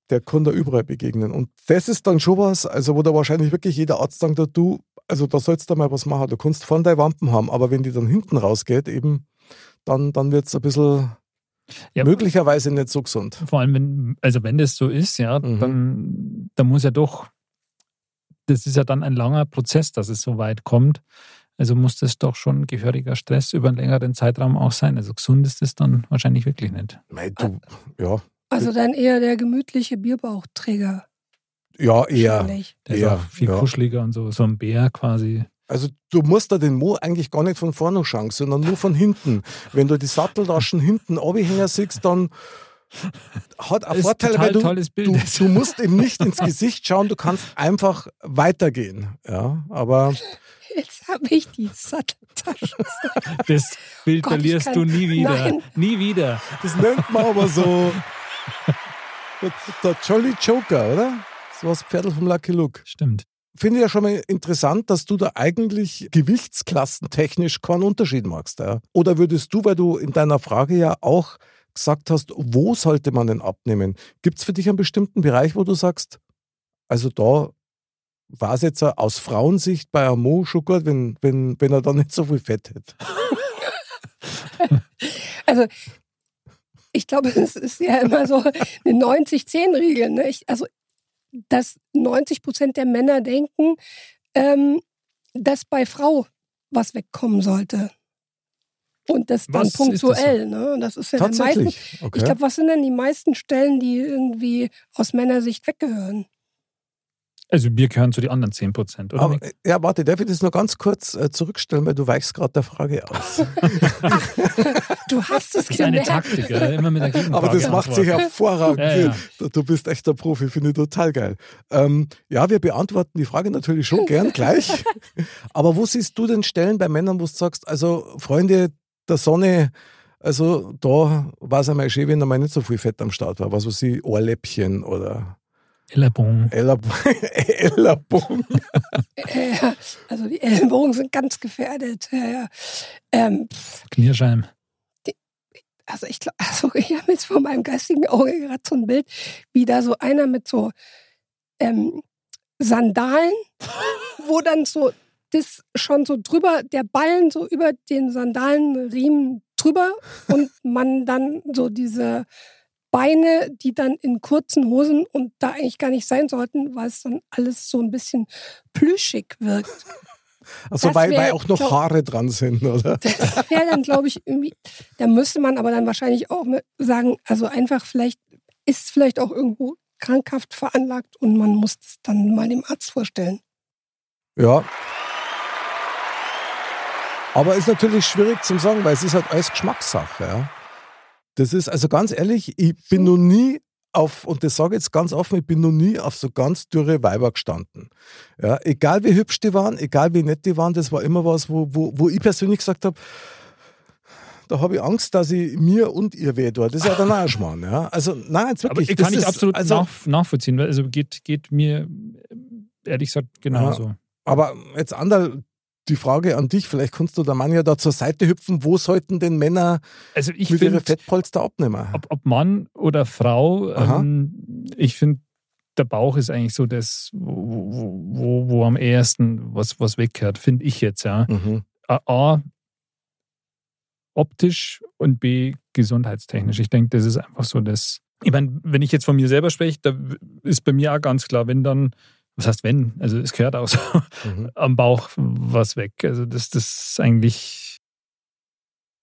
der kann da überall begegnen. Und das ist dann schon was, also wo da wahrscheinlich wirklich jeder Arzt sagt, du, also da sollst du mal was machen. Du kannst vorne deine Wampen haben, aber wenn die dann hinten rausgeht, eben, dann, dann wird es ein bisschen Ja, möglicherweise nicht so gesund. Vor allem, wenn, also wenn das so ist, ja, Mhm. dann, dann muss ja doch, das ist ja dann ein langer Prozess, dass es so weit kommt. Also muss das doch schon gehöriger Stress über einen längeren Zeitraum auch sein. Also gesund ist das dann wahrscheinlich wirklich nicht. Mei, du, ja, Also dann eher der gemütliche Bierbauchträger. ja, eher. Der Ja, ist auch viel ja. kuscheliger und so, so ein Bär quasi. Also du musst da den Mo eigentlich gar nicht von vorne schauen, sondern nur von hinten. Wenn du die Satteltaschen hinten abhängen siehst, dann hat ein Ist Vorteil, weil du, tolles Bild. du, du musst ihm nicht ins Gesicht schauen, du kannst einfach weitergehen. Ja, aber Jetzt habe ich die Satteltaschen. Das Bild Gott, verlierst kann- du nie wieder. Nein. Nie wieder. das nennt man aber so der, der Jolly Joker, oder? So was Pferdl vom Lucky Luke. Stimmt. Finde ich ja schon mal interessant, dass du da eigentlich gewichtsklassentechnisch keinen Unterschied machst. Ja? Oder würdest du, weil du in deiner Frage ja auch gesagt hast, wo sollte man denn abnehmen? Gibt es für dich einen bestimmten Bereich, wo du sagst, also da war es jetzt aus Frauensicht bei einem Mo schon gut, wenn, wenn, wenn er da nicht so viel Fett hätte? Also ich glaube, es ist ja immer so eine 90-10-Regel. Ne? Also dass 90 Prozent der Männer denken, ähm, dass bei Frau was wegkommen sollte. Und das dann Was ist das punktuell. Ne? Das ist ja dann meistens. Okay. Ich glaube, was sind denn die meisten Stellen, die irgendwie aus Männersicht weggehören? Also wir gehören zu den anderen 10 Prozent, oder? aber, Nick? ja, warte, darf ich das noch ganz kurz äh, zurückstellen, weil du weichst gerade der Frage aus. Du hast es das ist eine. Taktik, ja? immer mit der Gegenfrage Aber das macht sich hervorragend. Ja, ja. Du bist echt der Profi, finde ich total geil. Ähm, ja, wir beantworten die Frage natürlich schon gern gleich. Aber wo siehst du denn Stellen bei Männern, wo du sagst, also Freunde der Sonne, also da war es einmal schön, wenn da mal nicht so viel Fett am Start war. Was weiß ich, Ohrläppchen oder Ellerbogen. Ellerb Ellerbogen. Ja, also die Ellenbogen sind ganz gefährdet. Ja, ja. Ähm, pff, Knirschheim. also ich glaube, also ich habe jetzt vor meinem geistigen Auge gerade so ein Bild, wie da so einer mit so ähm, Sandalen, wo dann so das schon so drüber, der Ballen so über den Sandalenriemen drüber und man dann so diese Beine, die dann in kurzen Hosen und da eigentlich gar nicht sein sollten, weil es dann alles so ein bisschen plüschig wirkt. Also weil, wär, weil auch noch glaub- Haare dran sind, oder? Das wäre dann, glaube ich, irgendwie, da müsste man aber dann wahrscheinlich auch sagen, also einfach vielleicht, ist vielleicht auch irgendwo krankhaft veranlagt und man muss es dann mal dem Arzt vorstellen. Ja. Aber ist natürlich schwierig zu sagen, weil es ist halt alles Geschmackssache. Ja. Das ist, also ganz ehrlich, ich bin noch nie auf, und das sage ich jetzt ganz offen, ich bin noch nie auf so ganz dürre Weiber gestanden. Ja, egal wie hübsch die waren, egal wie nett die waren, das war immer was, wo, wo, wo ich persönlich gesagt habe, da habe ich Angst, dass ich mir und ihr weh tue. Das ist ja dann auch ein Schmarrn. Ja. Also, nein, jetzt Aber wirklich. ich kann ich ist- absolut also, nach, nachvollziehen. weil Also geht, geht mir ehrlich gesagt genauso. Aber jetzt Anderl, die Frage an dich, vielleicht kannst du der Mann ja da zur Seite hüpfen, wo sollten denn Männer Also ich mit ihren finde, Fettpolster abnehmen? ob, ob Mann oder Frau, ähm, ich finde, der Bauch ist eigentlich so das, wo, wo, wo, wo am ehesten was, was wegkehrt, finde ich jetzt, ja. Mhm. A, A, optisch und B, gesundheitstechnisch. Ich denke, das ist einfach so das. Ich meine, wenn ich jetzt von mir selber spreche, da ist bei mir auch ganz klar, wenn dann, was heißt wenn? Also es gehört auch so Mhm. am Bauch was weg. Also das, das ist eigentlich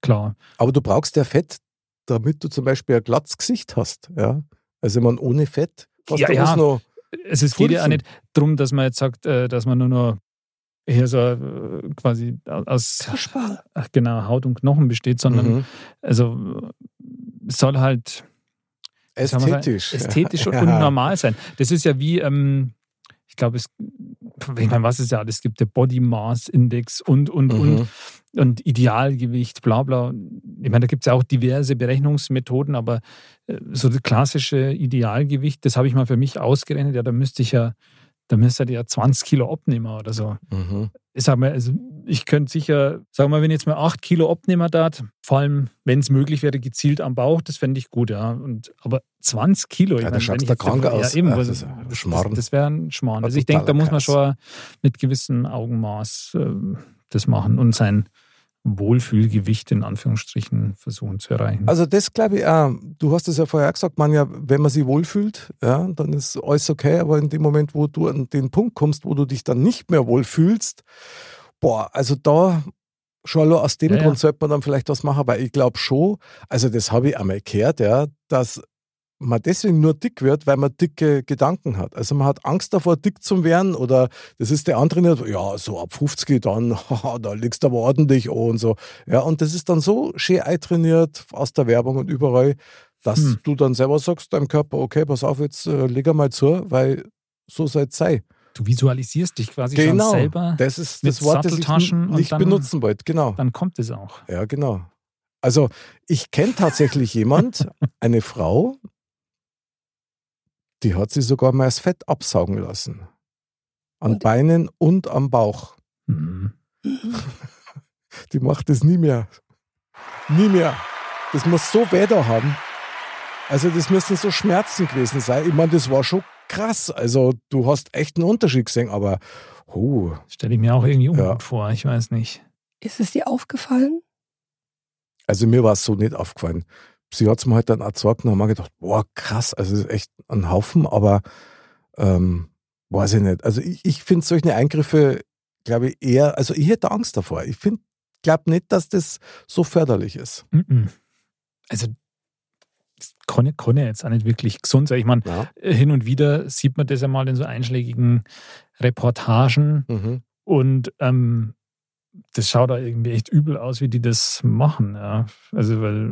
klar. Aber du brauchst ja Fett, damit du zum Beispiel ein glattes Gesicht hast. Ja? Also man ohne Fett, was Ja, ja. noch. Es ist geht ja auch nicht darum, dass man jetzt sagt, äh, dass man nur noch hier so äh, quasi aus Kaspar. genau, Haut und Knochen besteht, sondern Mhm. also es soll halt Ästhetisch. ästhetisch und, Ja. und normal sein. Das ist ja wie, ähm, ich glaube, es, ich meine, was ist ja, es gibt der Body Mass Index und, und, und, Mhm. und Idealgewicht, bla bla. Ich meine, da gibt es ja auch diverse Berechnungsmethoden, aber äh, so das klassische Idealgewicht, das habe ich mal für mich ausgerechnet, ja, da müsste ich ja, da müsste ich ja 20 Kilo abnehmen oder so. Mhm. Ich sag mal, also ich könnte sicher, sagen wir mal, wenn ich jetzt mal 8 Kilo abnehmen darf, vor allem, wenn es möglich wäre, gezielt am Bauch, das fände ich gut, ja. Und, aber 20 Kilo, ich Ja, meine, schaut's wenn ich da krank davon- aus. Ja, eben, Ja, was- das das, das, das wäre ein Schmarrn. Also ich denke, da muss man schon mit gewissem Augenmaß äh, das machen und sein Wohlfühlgewicht in Anführungsstrichen versuchen zu erreichen. Also das glaube ich auch. Du hast es ja vorher gesagt, man ja, wenn man sich wohlfühlt, ja, dann ist alles okay, aber in dem Moment, wo du an den Punkt kommst, wo du dich dann nicht mehr wohlfühlst, boah, also da schon aus dem Ja. Grund sollte man dann vielleicht was machen, weil ich glaube schon, also das habe ich einmal gehört, ja, dass man deswegen nur dick wird, weil man dicke Gedanken hat. Also man hat Angst davor, dick zu werden oder das ist der andere nicht, ja, so ab 50 dann, da liegst du aber ordentlich an und so. Ja, und das ist dann so schön eintrainiert aus der Werbung und überall, dass Hm. du dann selber sagst deinem Körper, okay, pass auf, jetzt äh, leg einmal zu, weil so soll es sein. Du visualisierst dich quasi schon Genau, selber, das ist mit das Wort, das ich Satteltaschen n- und nicht dann- benutzen wollte, genau. dann kommt es auch. Ja, genau. Also ich kenne tatsächlich jemand, eine Frau, die hat sich sogar mal das Fett absaugen lassen. An Und- Beinen und am Bauch. Mhm. Die macht das nie mehr. Nie mehr. Das muss so weh da haben. Also das müssen so Schmerzen gewesen sein. Ich meine, das war schon krass. Also du hast echt einen Unterschied gesehen, aber huh, Stelle ich mir auch irgendwie ungut Ja. vor, ich weiß nicht. Ist es dir aufgefallen? Also mir war es so nicht aufgefallen. Sie hat es mir halt dann auch gesagt und haben mir gedacht, boah, krass, also echt ein Haufen, aber ähm, weiß ich nicht. Also ich, ich finde solche Eingriffe, glaube ich, eher, also ich hätte Angst davor. Ich finde, glaube nicht, dass das so förderlich ist. Also kann, ja- kann ja jetzt auch nicht wirklich gesund sein. Ich meine, Ja. hin und wieder sieht man das ja mal in so einschlägigen Reportagen Mhm. und ähm, das schaut da irgendwie echt übel aus, wie die das machen. Ja. Also, weil,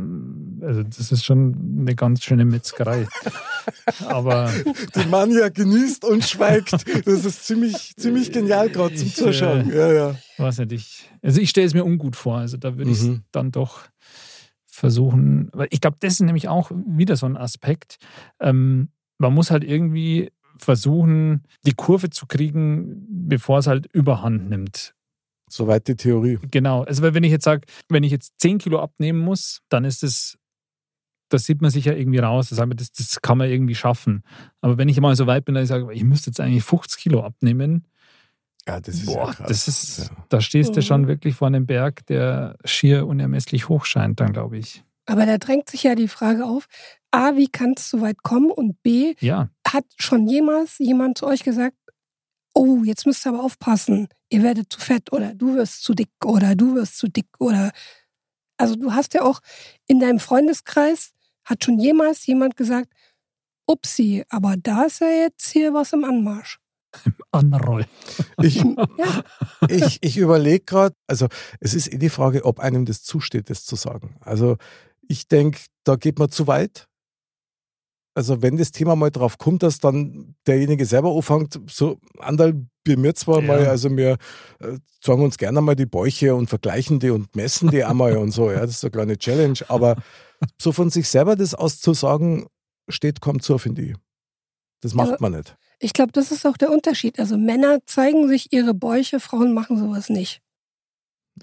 also das ist schon eine ganz schöne Metzgerei. Aber Die Manja genießt und schweigt. Das ist ziemlich, ziemlich genial gerade zum Ich, Zuschauen. äh, Ja, ja. weiß nicht, ich, also ich stelle es mir ungut vor. Also da würde ich es Mhm. dann doch versuchen, weil ich glaube, das ist nämlich auch wieder so ein Aspekt. Ähm, man muss halt irgendwie versuchen, die Kurve zu kriegen, bevor es halt überhand nimmt. Soweit die Theorie. Genau. Also wenn ich jetzt sage, wenn ich jetzt 10 Kilo abnehmen muss, dann ist es, das sieht man sich ja irgendwie raus. Das, das kann man irgendwie schaffen. Aber wenn ich mal so weit bin, dass ich sage, ich müsste jetzt eigentlich 50 Kilo abnehmen, Ja, das ist boah, ja krass. das ist, Ja. da stehst du Mhm. schon wirklich vor einem Berg, der schier unermesslich hoch scheint, dann glaube ich. Aber da drängt sich ja die Frage auf, A, wie kann es so weit kommen? Und B, Ja, hat schon jemals jemand zu euch gesagt, oh, jetzt müsst ihr aber aufpassen, ihr werdet zu fett oder du wirst zu dick oder du wirst zu dick oder also du hast ja auch in deinem Freundeskreis, hat schon jemals jemand gesagt, upsi, aber da ist ja jetzt hier was im Anmarsch. Anroll. Ich, Ja, ich, ich überlege gerade, also es ist eh die Frage, ob einem das zusteht, das zu sagen. Also ich denke, da geht man zu weit. Also wenn das Thema mal drauf kommt, dass dann derjenige selber anfängt, so Andal, wir mir zwar Ja. mal, also wir äh, sagen uns gerne mal die Bäuche und vergleichen die und messen die einmal und so, ja, das ist eine kleine Challenge, aber so von sich selber das auszusagen, steht kaum zu, finde ich. Das macht Ja. man nicht. Ich glaube, das ist auch der Unterschied. Also Männer zeigen sich ihre Bäuche, Frauen machen sowas nicht.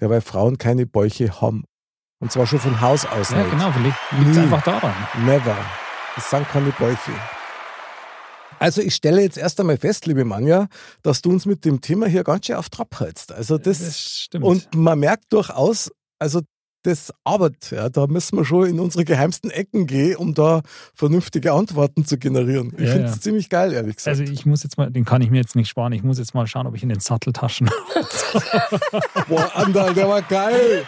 Ja, weil Frauen keine Bäuche haben. Und zwar schon von Haus aus Ja, nicht. genau, liegt es einfach daran. Never. Das sind keine Bäuche. Also ich stelle jetzt erst einmal fest, liebe Manja, dass du uns mit dem Thema hier ganz schön auf Trab hältst. Also das, Das stimmt. und man merkt durchaus, also das Arbeit, ja, da müssen wir schon in unsere geheimsten Ecken gehen, um da vernünftige Antworten zu generieren. Ich Ja, finde es ja. ziemlich geil, ehrlich gesagt. also ich muss jetzt mal, den kann ich mir jetzt nicht sparen. Ich muss jetzt mal schauen, ob ich in den Satteltaschen. Boah, Andal, der war geil.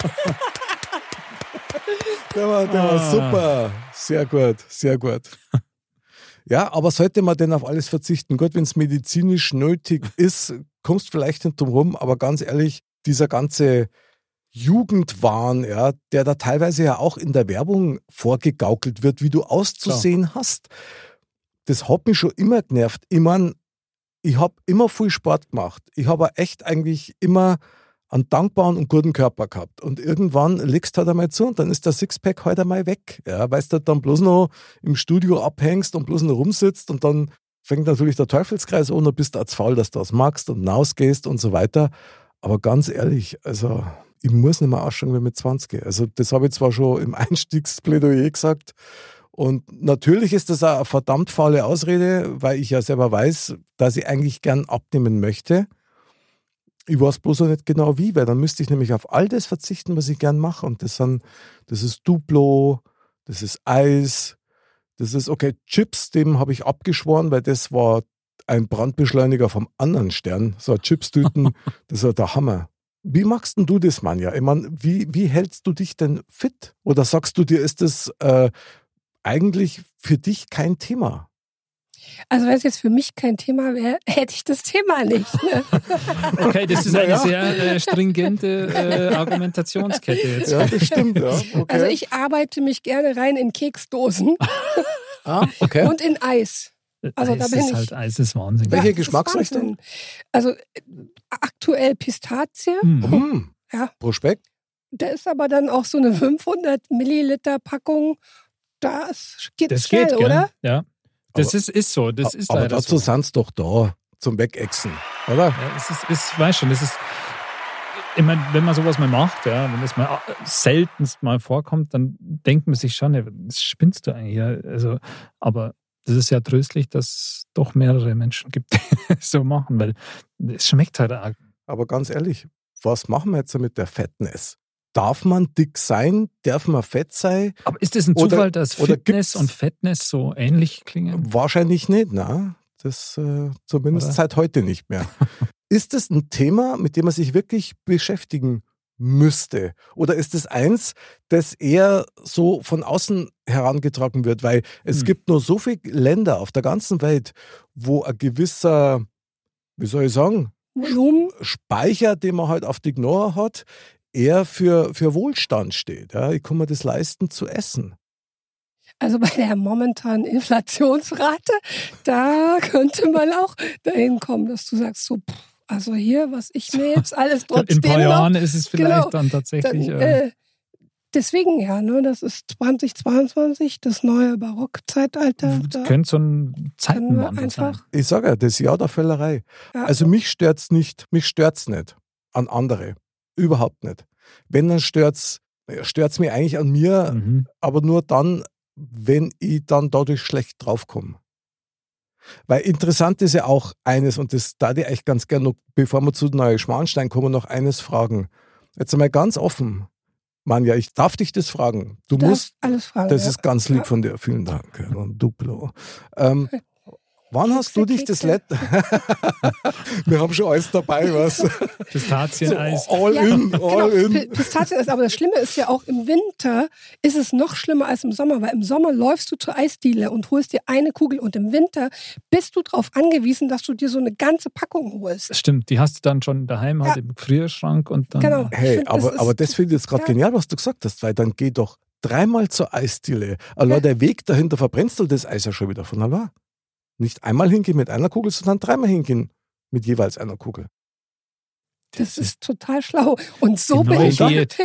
Der war, der war Ah. super. Sehr gut, sehr gut. Ja, aber sollte man denn auf alles verzichten? Gut, wenn es medizinisch nötig ist, kommst vielleicht nicht drum rum, aber ganz ehrlich, dieser ganze Jugendwahn, ja, der da teilweise ja auch in der Werbung vorgegaukelt wird, wie du auszusehen hast, das hat mich schon immer genervt. Ich mein, ich habe immer viel Sport gemacht. Ich habe echt eigentlich immer einen dankbaren und guten Körper gehabt. Und irgendwann legst du halt einmal zu und dann ist der Sixpack halt einmal weg. Ja, weil du dann bloß noch im Studio abhängst und bloß noch rumsitzt und dann fängt natürlich der Teufelskreis an und bist als faul, dass du das magst und hinausgehst und so weiter. Aber ganz ehrlich, also ich muss nicht mehr ausschauen wie mit 20. Also das habe ich zwar schon im Einstiegsplädoyer gesagt, und natürlich ist das auch eine verdammt faule Ausrede, weil ich ja selber weiß, dass ich eigentlich gern abnehmen möchte. Ich weiß bloß noch nicht genau wie, weil dann müsste ich nämlich auf all das verzichten, was ich gern mache. Und das sind, das ist Duplo, das ist Eis, das ist, okay, Chips, dem habe ich abgeschworen, weil das war ein Brandbeschleuniger vom anderen Stern. So Chipstüten, das war der Hammer. Wie machst denn du das, Manja? Ich meine, wie, wie hältst du dich denn fit? Oder sagst du dir, ist das äh, eigentlich für dich kein Thema? Also wenn es jetzt für mich kein Thema wäre, hätte ich das Thema nicht. Ne? Okay, das ist eine Naja. sehr äh, stringente äh, Argumentationskette jetzt. Ja, das stimmt, ja. Okay. Also ich arbeite mich gerne rein in Keksdosen ah, okay. und in Eis. Also da Eis bin ist ich- halt Eis ist Wahnsinn. Welche ist Geschmacksrichtung? Also äh, aktuell Pistazie. Mhm. Hm, Ja. Prospekt? Da ist aber dann auch so eine 500 Milliliter Packung. Das geht Das schnell, geht, gell? oder? Ja. Das Aber- ist, ist so. Das ist Aber dazu so. sind doch da zum Wegexen, oder? Ja, es ist, ist, weiß schon, das ist, ich meine, wenn man sowas mal macht, ja, wenn das mal äh, seltenst mal vorkommt, dann denkt man sich schon, ja, das spinnst du eigentlich. Ja. Also, aber das ist ja tröstlich, dass es doch mehrere Menschen gibt, die so machen, weil es schmeckt halt auch. Aber ganz ehrlich, was machen wir jetzt mit der Fatness? Darf man dick sein? Darf man fett sein? Aber ist das ein Oder- Zufall, dass Fitness und Fatness so ähnlich klingen? Wahrscheinlich nicht, na. Das äh, zumindest Oder? seit heute nicht mehr. ist es ein Thema, mit dem man sich wirklich beschäftigen müsste? Oder ist es eins, das eher so von außen herangetragen wird? Weil es Hm. gibt nur so viele Länder auf der ganzen Welt, wo ein gewisser, wie soll ich sagen, Volumen. Speicher, den man halt auf die Knorre hat, eher für, für Wohlstand steht. Ja, ich kann mir das leisten zu essen. Also bei der momentanen Inflationsrate, da könnte man auch dahin kommen, dass du sagst, so, pff, also hier, was ich mir jetzt alles In trotzdem ein paar noch, Jahren ist es vielleicht Genau. dann dann, tatsächlich. äh, äh, deswegen ja, ne, das ist 2022, das neue Barockzeitalter. Da könnte so ein können wir Zeitenwandel sein. einfach, Ich sage ja, das Jahr der Völlerei. ja, Also mich stört's nicht, mich stört's nicht an andere. Überhaupt nicht. Wenn, dann stört's, stört's mich eigentlich an mir, Mhm. aber nur dann, wenn ich dann dadurch schlecht draufkomme. Weil interessant ist ja auch eines, und das da ich eigentlich ganz gerne noch, bevor wir zu neue Schmarnstein kommen, noch eines fragen. Jetzt einmal ganz offen. Manja, ich darf dich das fragen. Du Du musst, alles fragen. das ja. ist ganz lieb Ja. von dir. Vielen Dank. Und Duplo. Ähm, wann hast du dich das letzte... Wir haben schon alles dabei, was? Pistazieneis. all Ja, in, genau, all in. Pi- Pistazien ist, aber das Schlimme ist ja auch im Winter ist es noch schlimmer als im Sommer, weil im Sommer läufst du zur Eisdiele und holst dir eine Kugel und im Winter bist du darauf angewiesen, dass du dir so eine ganze Packung holst. Stimmt, die hast du dann schon daheim halt Ja. im Gefrierschrank und dann. Genau. Hey, find, das aber, ist- aber das finde ich jetzt gerade ja. genial, was du gesagt hast, weil dann geh doch dreimal zur Eisdiele. Allein der Weg dahinter verbrennst du das Eis ja schon wieder von allein. Nicht einmal hingehen mit einer Kugel, sondern dreimal hingehen mit jeweils einer Kugel. Das ist total schlau. Und so Die bin, ich, Diät.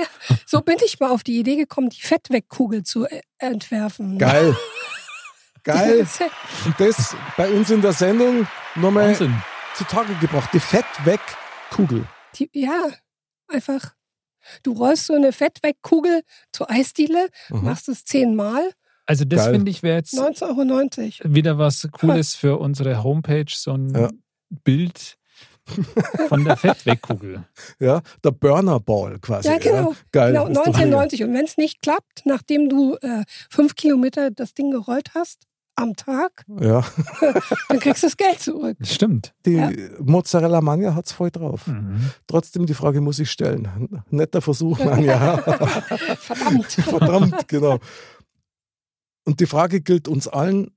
so bin ich mal auf die Idee gekommen, die Fettwegkugel zu äh, entwerfen. Geil. Geil. Das Und das bei uns in der Sendung nochmal zutage gebracht. Die Fett-Weg-Kugel. Ja, einfach. Du rollst so eine Fettwegkugel zur Eisdiele, Mhm. machst es zehnmal, Also, das finde ich wäre jetzt 19,90 Euro. wieder was Cooles für unsere Homepage, so ein Ja. Bild von der Fettwegkugel. Ja, der Burner Ball quasi. Ja, genau. Geil. Genau, ist doch mega. 19,90. Und wenn es nicht klappt, nachdem du äh, fünf Kilometer das Ding gerollt hast am Tag, Ja, dann kriegst du das Geld zurück. Das stimmt. die Ja. Mozzarella Mania hat es voll drauf. Mhm. Trotzdem, die Frage muss ich stellen. Netter Versuch, Manja. Verdammt. Verdammt, genau. Und die Frage gilt uns allen,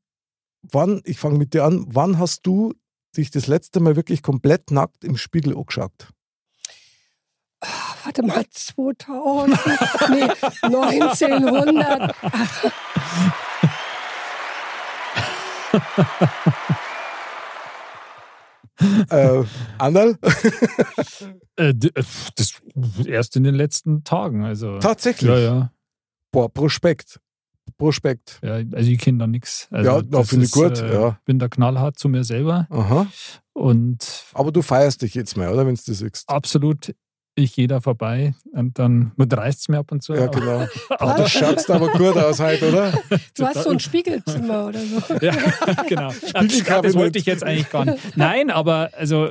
wann, ich fange mit dir an, wann hast du dich das letzte Mal wirklich komplett nackt im Spiegel angeschaut? Warte mal, 2000, nee, 1900. äh, Anderl? Äh, äh, das erst in den letzten Tagen. Also, Tatsächlich? ja, ja. Boah, Prospekt. Prospekt. ja also, ich kenne da nichts. Also, Ja, na, das finde ich gut, Äh, ja. bin da knallhart zu mir selber Aha. und Aber du feierst dich jetzt mal, oder? Wenn du das siehst. absolut, ich gehe da vorbei und dann reißt es mir ab und zu. Ja, aber- genau. aber- Du schaust aber gut aus heute, oder? Du hast so ein Spiegelzimmer oder so. Ja, genau. Das wollte ich jetzt eigentlich gar nicht. Nein, aber also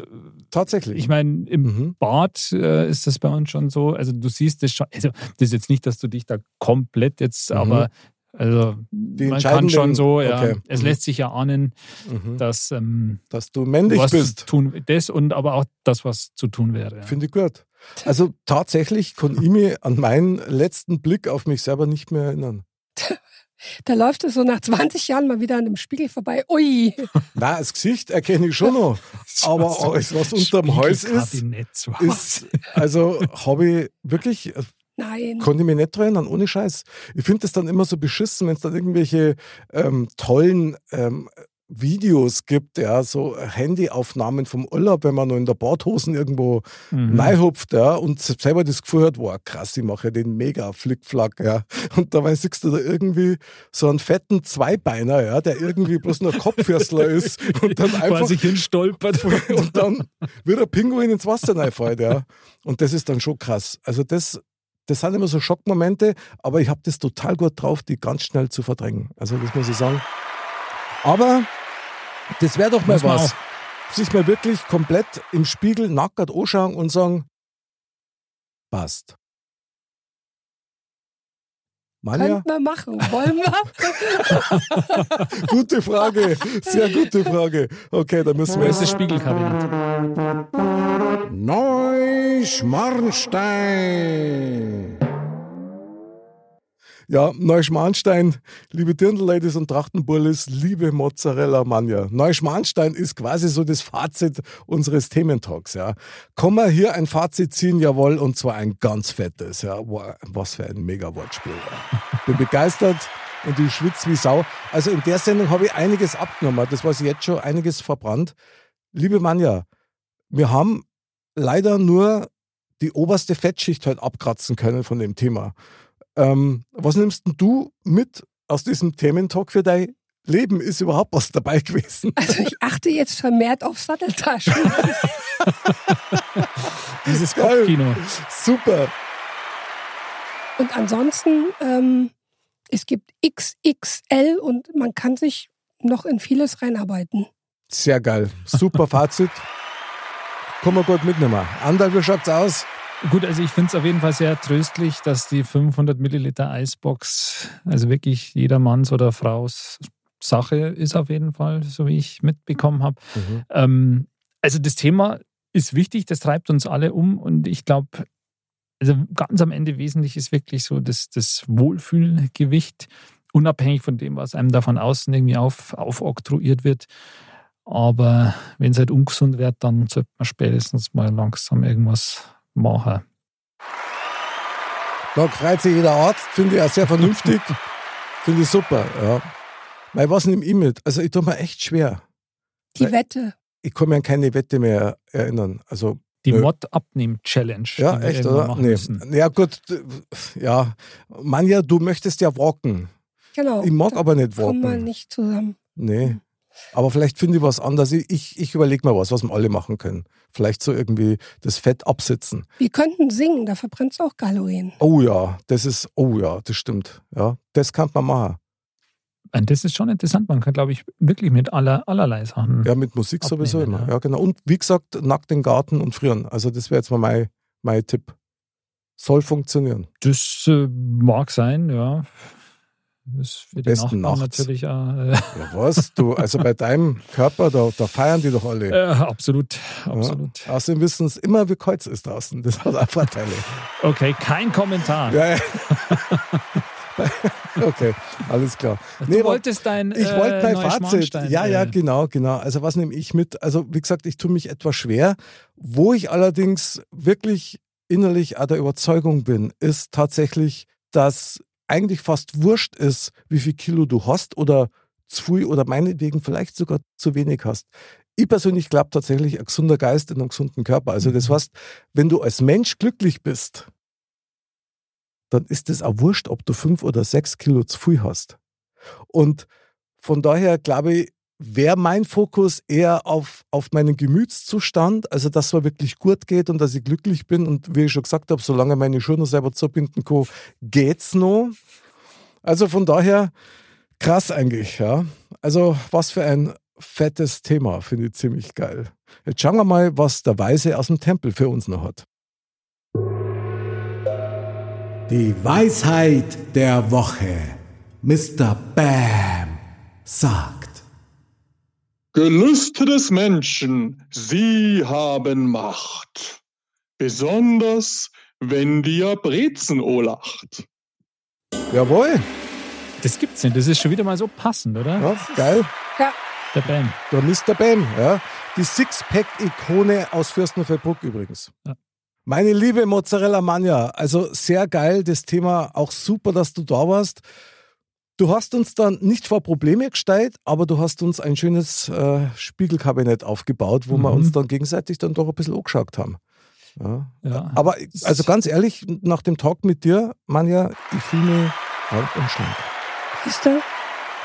Tatsächlich. ich meine, im Mhm. Bad äh, ist das bei uns schon so. Also du siehst es schon. Also das ist jetzt nicht, dass du dich da komplett jetzt, Mhm. aber also man kann schon so, ja. okay. Es Mhm. lässt sich ja ahnen, Mhm. dass ähm, Dass du männlich was bist. zu tun, das und aber auch das, was zu tun wäre. Ja. Finde ich gut. Also tatsächlich kann ich mich an meinen letzten Blick auf mich selber nicht mehr erinnern. Da läuft es so nach 20 Jahren mal wieder an dem Spiegel vorbei. Ui, Na, das Gesicht erkenne ich schon noch. Aber alles, was unterm Hals ist, ist, also habe ich wirklich, nein. konnte ich mich nicht dran erinnern, ohne Scheiß. Ich finde das dann immer so beschissen, wenn es dann irgendwelche ähm, tollen ähm, Videos gibt, ja, so Handyaufnahmen vom Urlaub, wenn man nur in der Badhosen irgendwo Mhm. reinhupft, ja, und selber das Gefühl hat, wow, krass, ich mache ja den mega Flickflack, ja. Und dabei siehst du da irgendwie so einen fetten Zweibeiner, ja, der irgendwie bloß nur Kopfhörsler ist und dann einfach Quasi hinstolpert. und dann wird ein Pinguin ins Wasser reinfällt, ja. Und das ist dann schon krass. Also das, das sind immer so Schockmomente, aber ich habe das total gut drauf, die ganz schnell zu verdrängen. Also das muss ich sagen. Aber das wäre doch mal Muss was. Sich mal wirklich komplett im Spiegel nackert anschauen und sagen, passt. Manja, Könnten wir machen. Wollen wir? gute Frage, sehr gute Frage. Okay, da müssen wir Das ist das jetzt Spiegelkabinett. Neuschmarnstein. Ja, Neuschmarnstein, liebe Dirndl-Ladies und Trachtenbullis, liebe Mozzarella Manja. Neuschmarnstein ist quasi so das Fazit unseres Thementalks, ja. Kann man hier ein Fazit ziehen, jawohl, und zwar ein ganz fettes, ja. Wow, was für ein mega Wortspiel, ja. Bin begeistert und ich schwitze wie Sau. Also in der Sendung habe ich einiges abgenommen, das ich jetzt schon, einiges verbrannt. Liebe Manja, wir haben leider nur die oberste Fettschicht halt abkratzen können von dem Thema. Ähm, was nimmst denn du mit aus diesem Thementalk für dein Leben? Ist überhaupt was dabei gewesen? Also ich achte jetzt vermehrt auf Satteltaschen. Dieses Geil. Kopfkino. Super. Und ansonsten, ähm, es gibt XXL und man kann sich noch in vieles reinarbeiten. Sehr geil. Super Fazit. Kann man gut mitnehmen. Andal, wie schaut's aus? Gut, also ich finde es auf jeden Fall sehr tröstlich, dass die 500 Milliliter Eisbox, also wirklich jedermanns oder Fraus Sache ist auf jeden Fall, so wie ich mitbekommen habe. Mhm. Ähm, also das Thema ist wichtig, das treibt uns alle um und ich glaube, also ganz am Ende wesentlich ist wirklich so das, das Wohlfühlgewicht, unabhängig von dem, was einem da von außen irgendwie auf, aufoktroyiert wird. Aber wenn es halt ungesund wird, dann sollte man spätestens mal langsam irgendwas machen. Da freut sich jeder Arzt, finde ich auch sehr vernünftig. finde ich super, ja. Weil was nehme ich mit? Also ich tue mir echt schwer. Die Weil- Wette. Ich kann mich an keine Wette mehr erinnern. Also Die Nö. Mod-Abnehm-Challenge. Ja, die wir echt, oder? Nee. Ja, gut. Ja. Manja, du möchtest ja walken. Genau. Ich mag Da aber nicht Kommen wir walken. nicht zusammen. Nee. Aber vielleicht finde ich was anderes. Ich, ich, ich überlege mal was, was wir alle machen können. Vielleicht so irgendwie das Fett absitzen. Wir könnten singen, da verbrennt es auch Kalorien. Oh ja, das ist, oh ja, das stimmt. Ja, das kann man machen. Und das ist schon interessant. Man kann, glaube ich, wirklich mit aller, allerlei Sachen. Ja, mit Musik sowieso Abnehmen, immer. ja. Ja, genau. Und wie gesagt, nackt den Garten und frieren. Also das wäre jetzt mal mein, mein Tipp. Soll funktionieren. Das äh, mag sein, ja. Das ist für die Besten Nachbarn nachts. natürlich äh, Ja, was? Du, also bei deinem Körper, da, da feiern die doch alle. äh, absolut, absolut. Ja. Außerdem wissen es immer, wie kalt es ist draußen. Das hat auch Vorteile. Okay, kein Kommentar. Ja, ja. okay, alles klar. du Nee, aber wolltest dein ich äh, wollte mein Fazit. Ja, ja, äh, genau, genau. Also was nehme ich mit? Also wie gesagt, ich tue mich etwas schwer. Wo ich allerdings wirklich innerlich auch der Überzeugung bin, ist tatsächlich, dass eigentlich fast wurscht ist, wie viel Kilo du hast oder zu viel oder meinetwegen vielleicht sogar zu wenig hast. Ich persönlich glaube tatsächlich, ein gesunder Geist in einem gesunden Körper. Also das Mhm. heißt, wenn du als Mensch glücklich bist, dann ist es auch wurscht, ob du fünf oder sechs Kilo zu viel hast. Und von daher glaube ich, wäre mein Fokus eher auf, auf meinen Gemütszustand, also dass es mir wirklich gut geht und dass ich glücklich bin. Und wie ich schon gesagt habe, solange meine Schuhe noch selber zubinden kann, geht's noch. Also von daher krass eigentlich, ja. Also was für ein fettes Thema, finde ich ziemlich geil. Jetzt schauen wir mal, was der Weise aus dem Tempel für uns noch hat. Die Weisheit der Woche. Mr. Bam sagt. Gelüste des Menschen, sie haben Macht. Besonders, wenn dir Brezen olacht. Jawohl, Das gibt's nicht. Das ist schon wieder mal so passend, oder? ja, geil. Ja, Der Bam. Der Mr. Bam, ja. Die Sixpack-Ikone aus Fürstenfeldbruck übrigens. Ja. Meine liebe Mozzarella Mania, also sehr geil, das Thema, auch super, dass du da warst. Du hast uns dann nicht vor Probleme gestellt, aber du hast uns ein schönes äh, Spiegelkabinett aufgebaut, wo wir Mhm. uns dann gegenseitig dann doch ein bisschen angeschaut haben. Ja. Ja. Aber also ganz ehrlich, nach dem Talk mit dir, Manja, ich fühle mich rank und schlank. siehst du?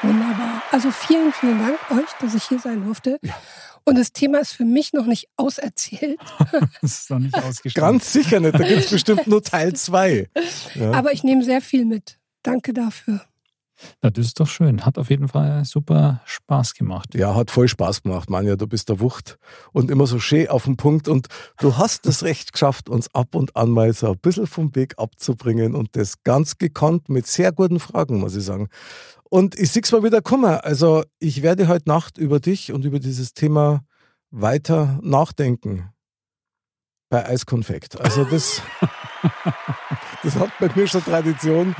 Wunderbar. Also vielen, vielen Dank euch, dass ich hier sein durfte. Und das Thema ist für mich noch nicht auserzählt. Das ist noch nicht ausgeschlossen. Ganz sicher nicht, da gibt es bestimmt nur Teil 2. Ja. Aber ich nehme sehr viel mit. Danke dafür. Na, das ist doch schön. Hat auf jeden Fall super Spaß gemacht. Ja, hat voll Spaß gemacht, Manja. Du bist der Wucht und immer so schön auf den Punkt. Und du hast es recht geschafft, uns ab und an mal so ein bisschen vom Weg abzubringen und das ganz gekonnt mit sehr guten Fragen, muss ich sagen. Und ich sehe mal wieder kommen. Also, ich werde heute Nacht über dich und über dieses Thema weiter nachdenken. Bei Eiskonfekt. Also, das, das hat bei mir schon Tradition.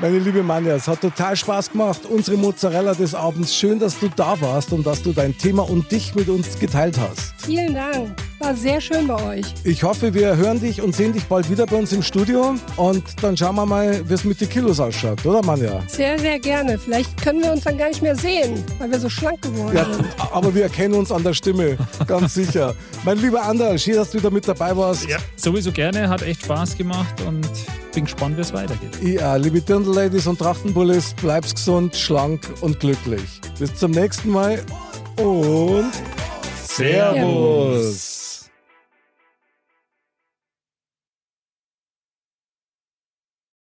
Meine liebe Manja, es hat total Spaß gemacht. Unsere Mozzarella des Abends. Schön, dass du da warst und dass du dein Thema und dich mit uns geteilt hast. Vielen Dank. War sehr schön bei euch. Ich hoffe, wir hören dich und sehen dich bald wieder bei uns im Studio. Und dann schauen wir mal, wie es mit den Kilos ausschaut, oder Manja? Sehr, sehr gerne. Vielleicht können wir uns dann gar nicht mehr sehen, weil wir so schlank geworden Ja, sind. aber wir erkennen uns an der Stimme, ganz sicher. Mein lieber Anderl, schön, dass du wieder mit dabei warst. Ja, sowieso gerne. Hat echt Spaß gemacht und bin gespannt, wie es weitergeht. Ja, liebe Dirndl-Ladies und Trachtenbullis, bleib's gesund, schlank und glücklich. Bis zum nächsten Mal und Servus.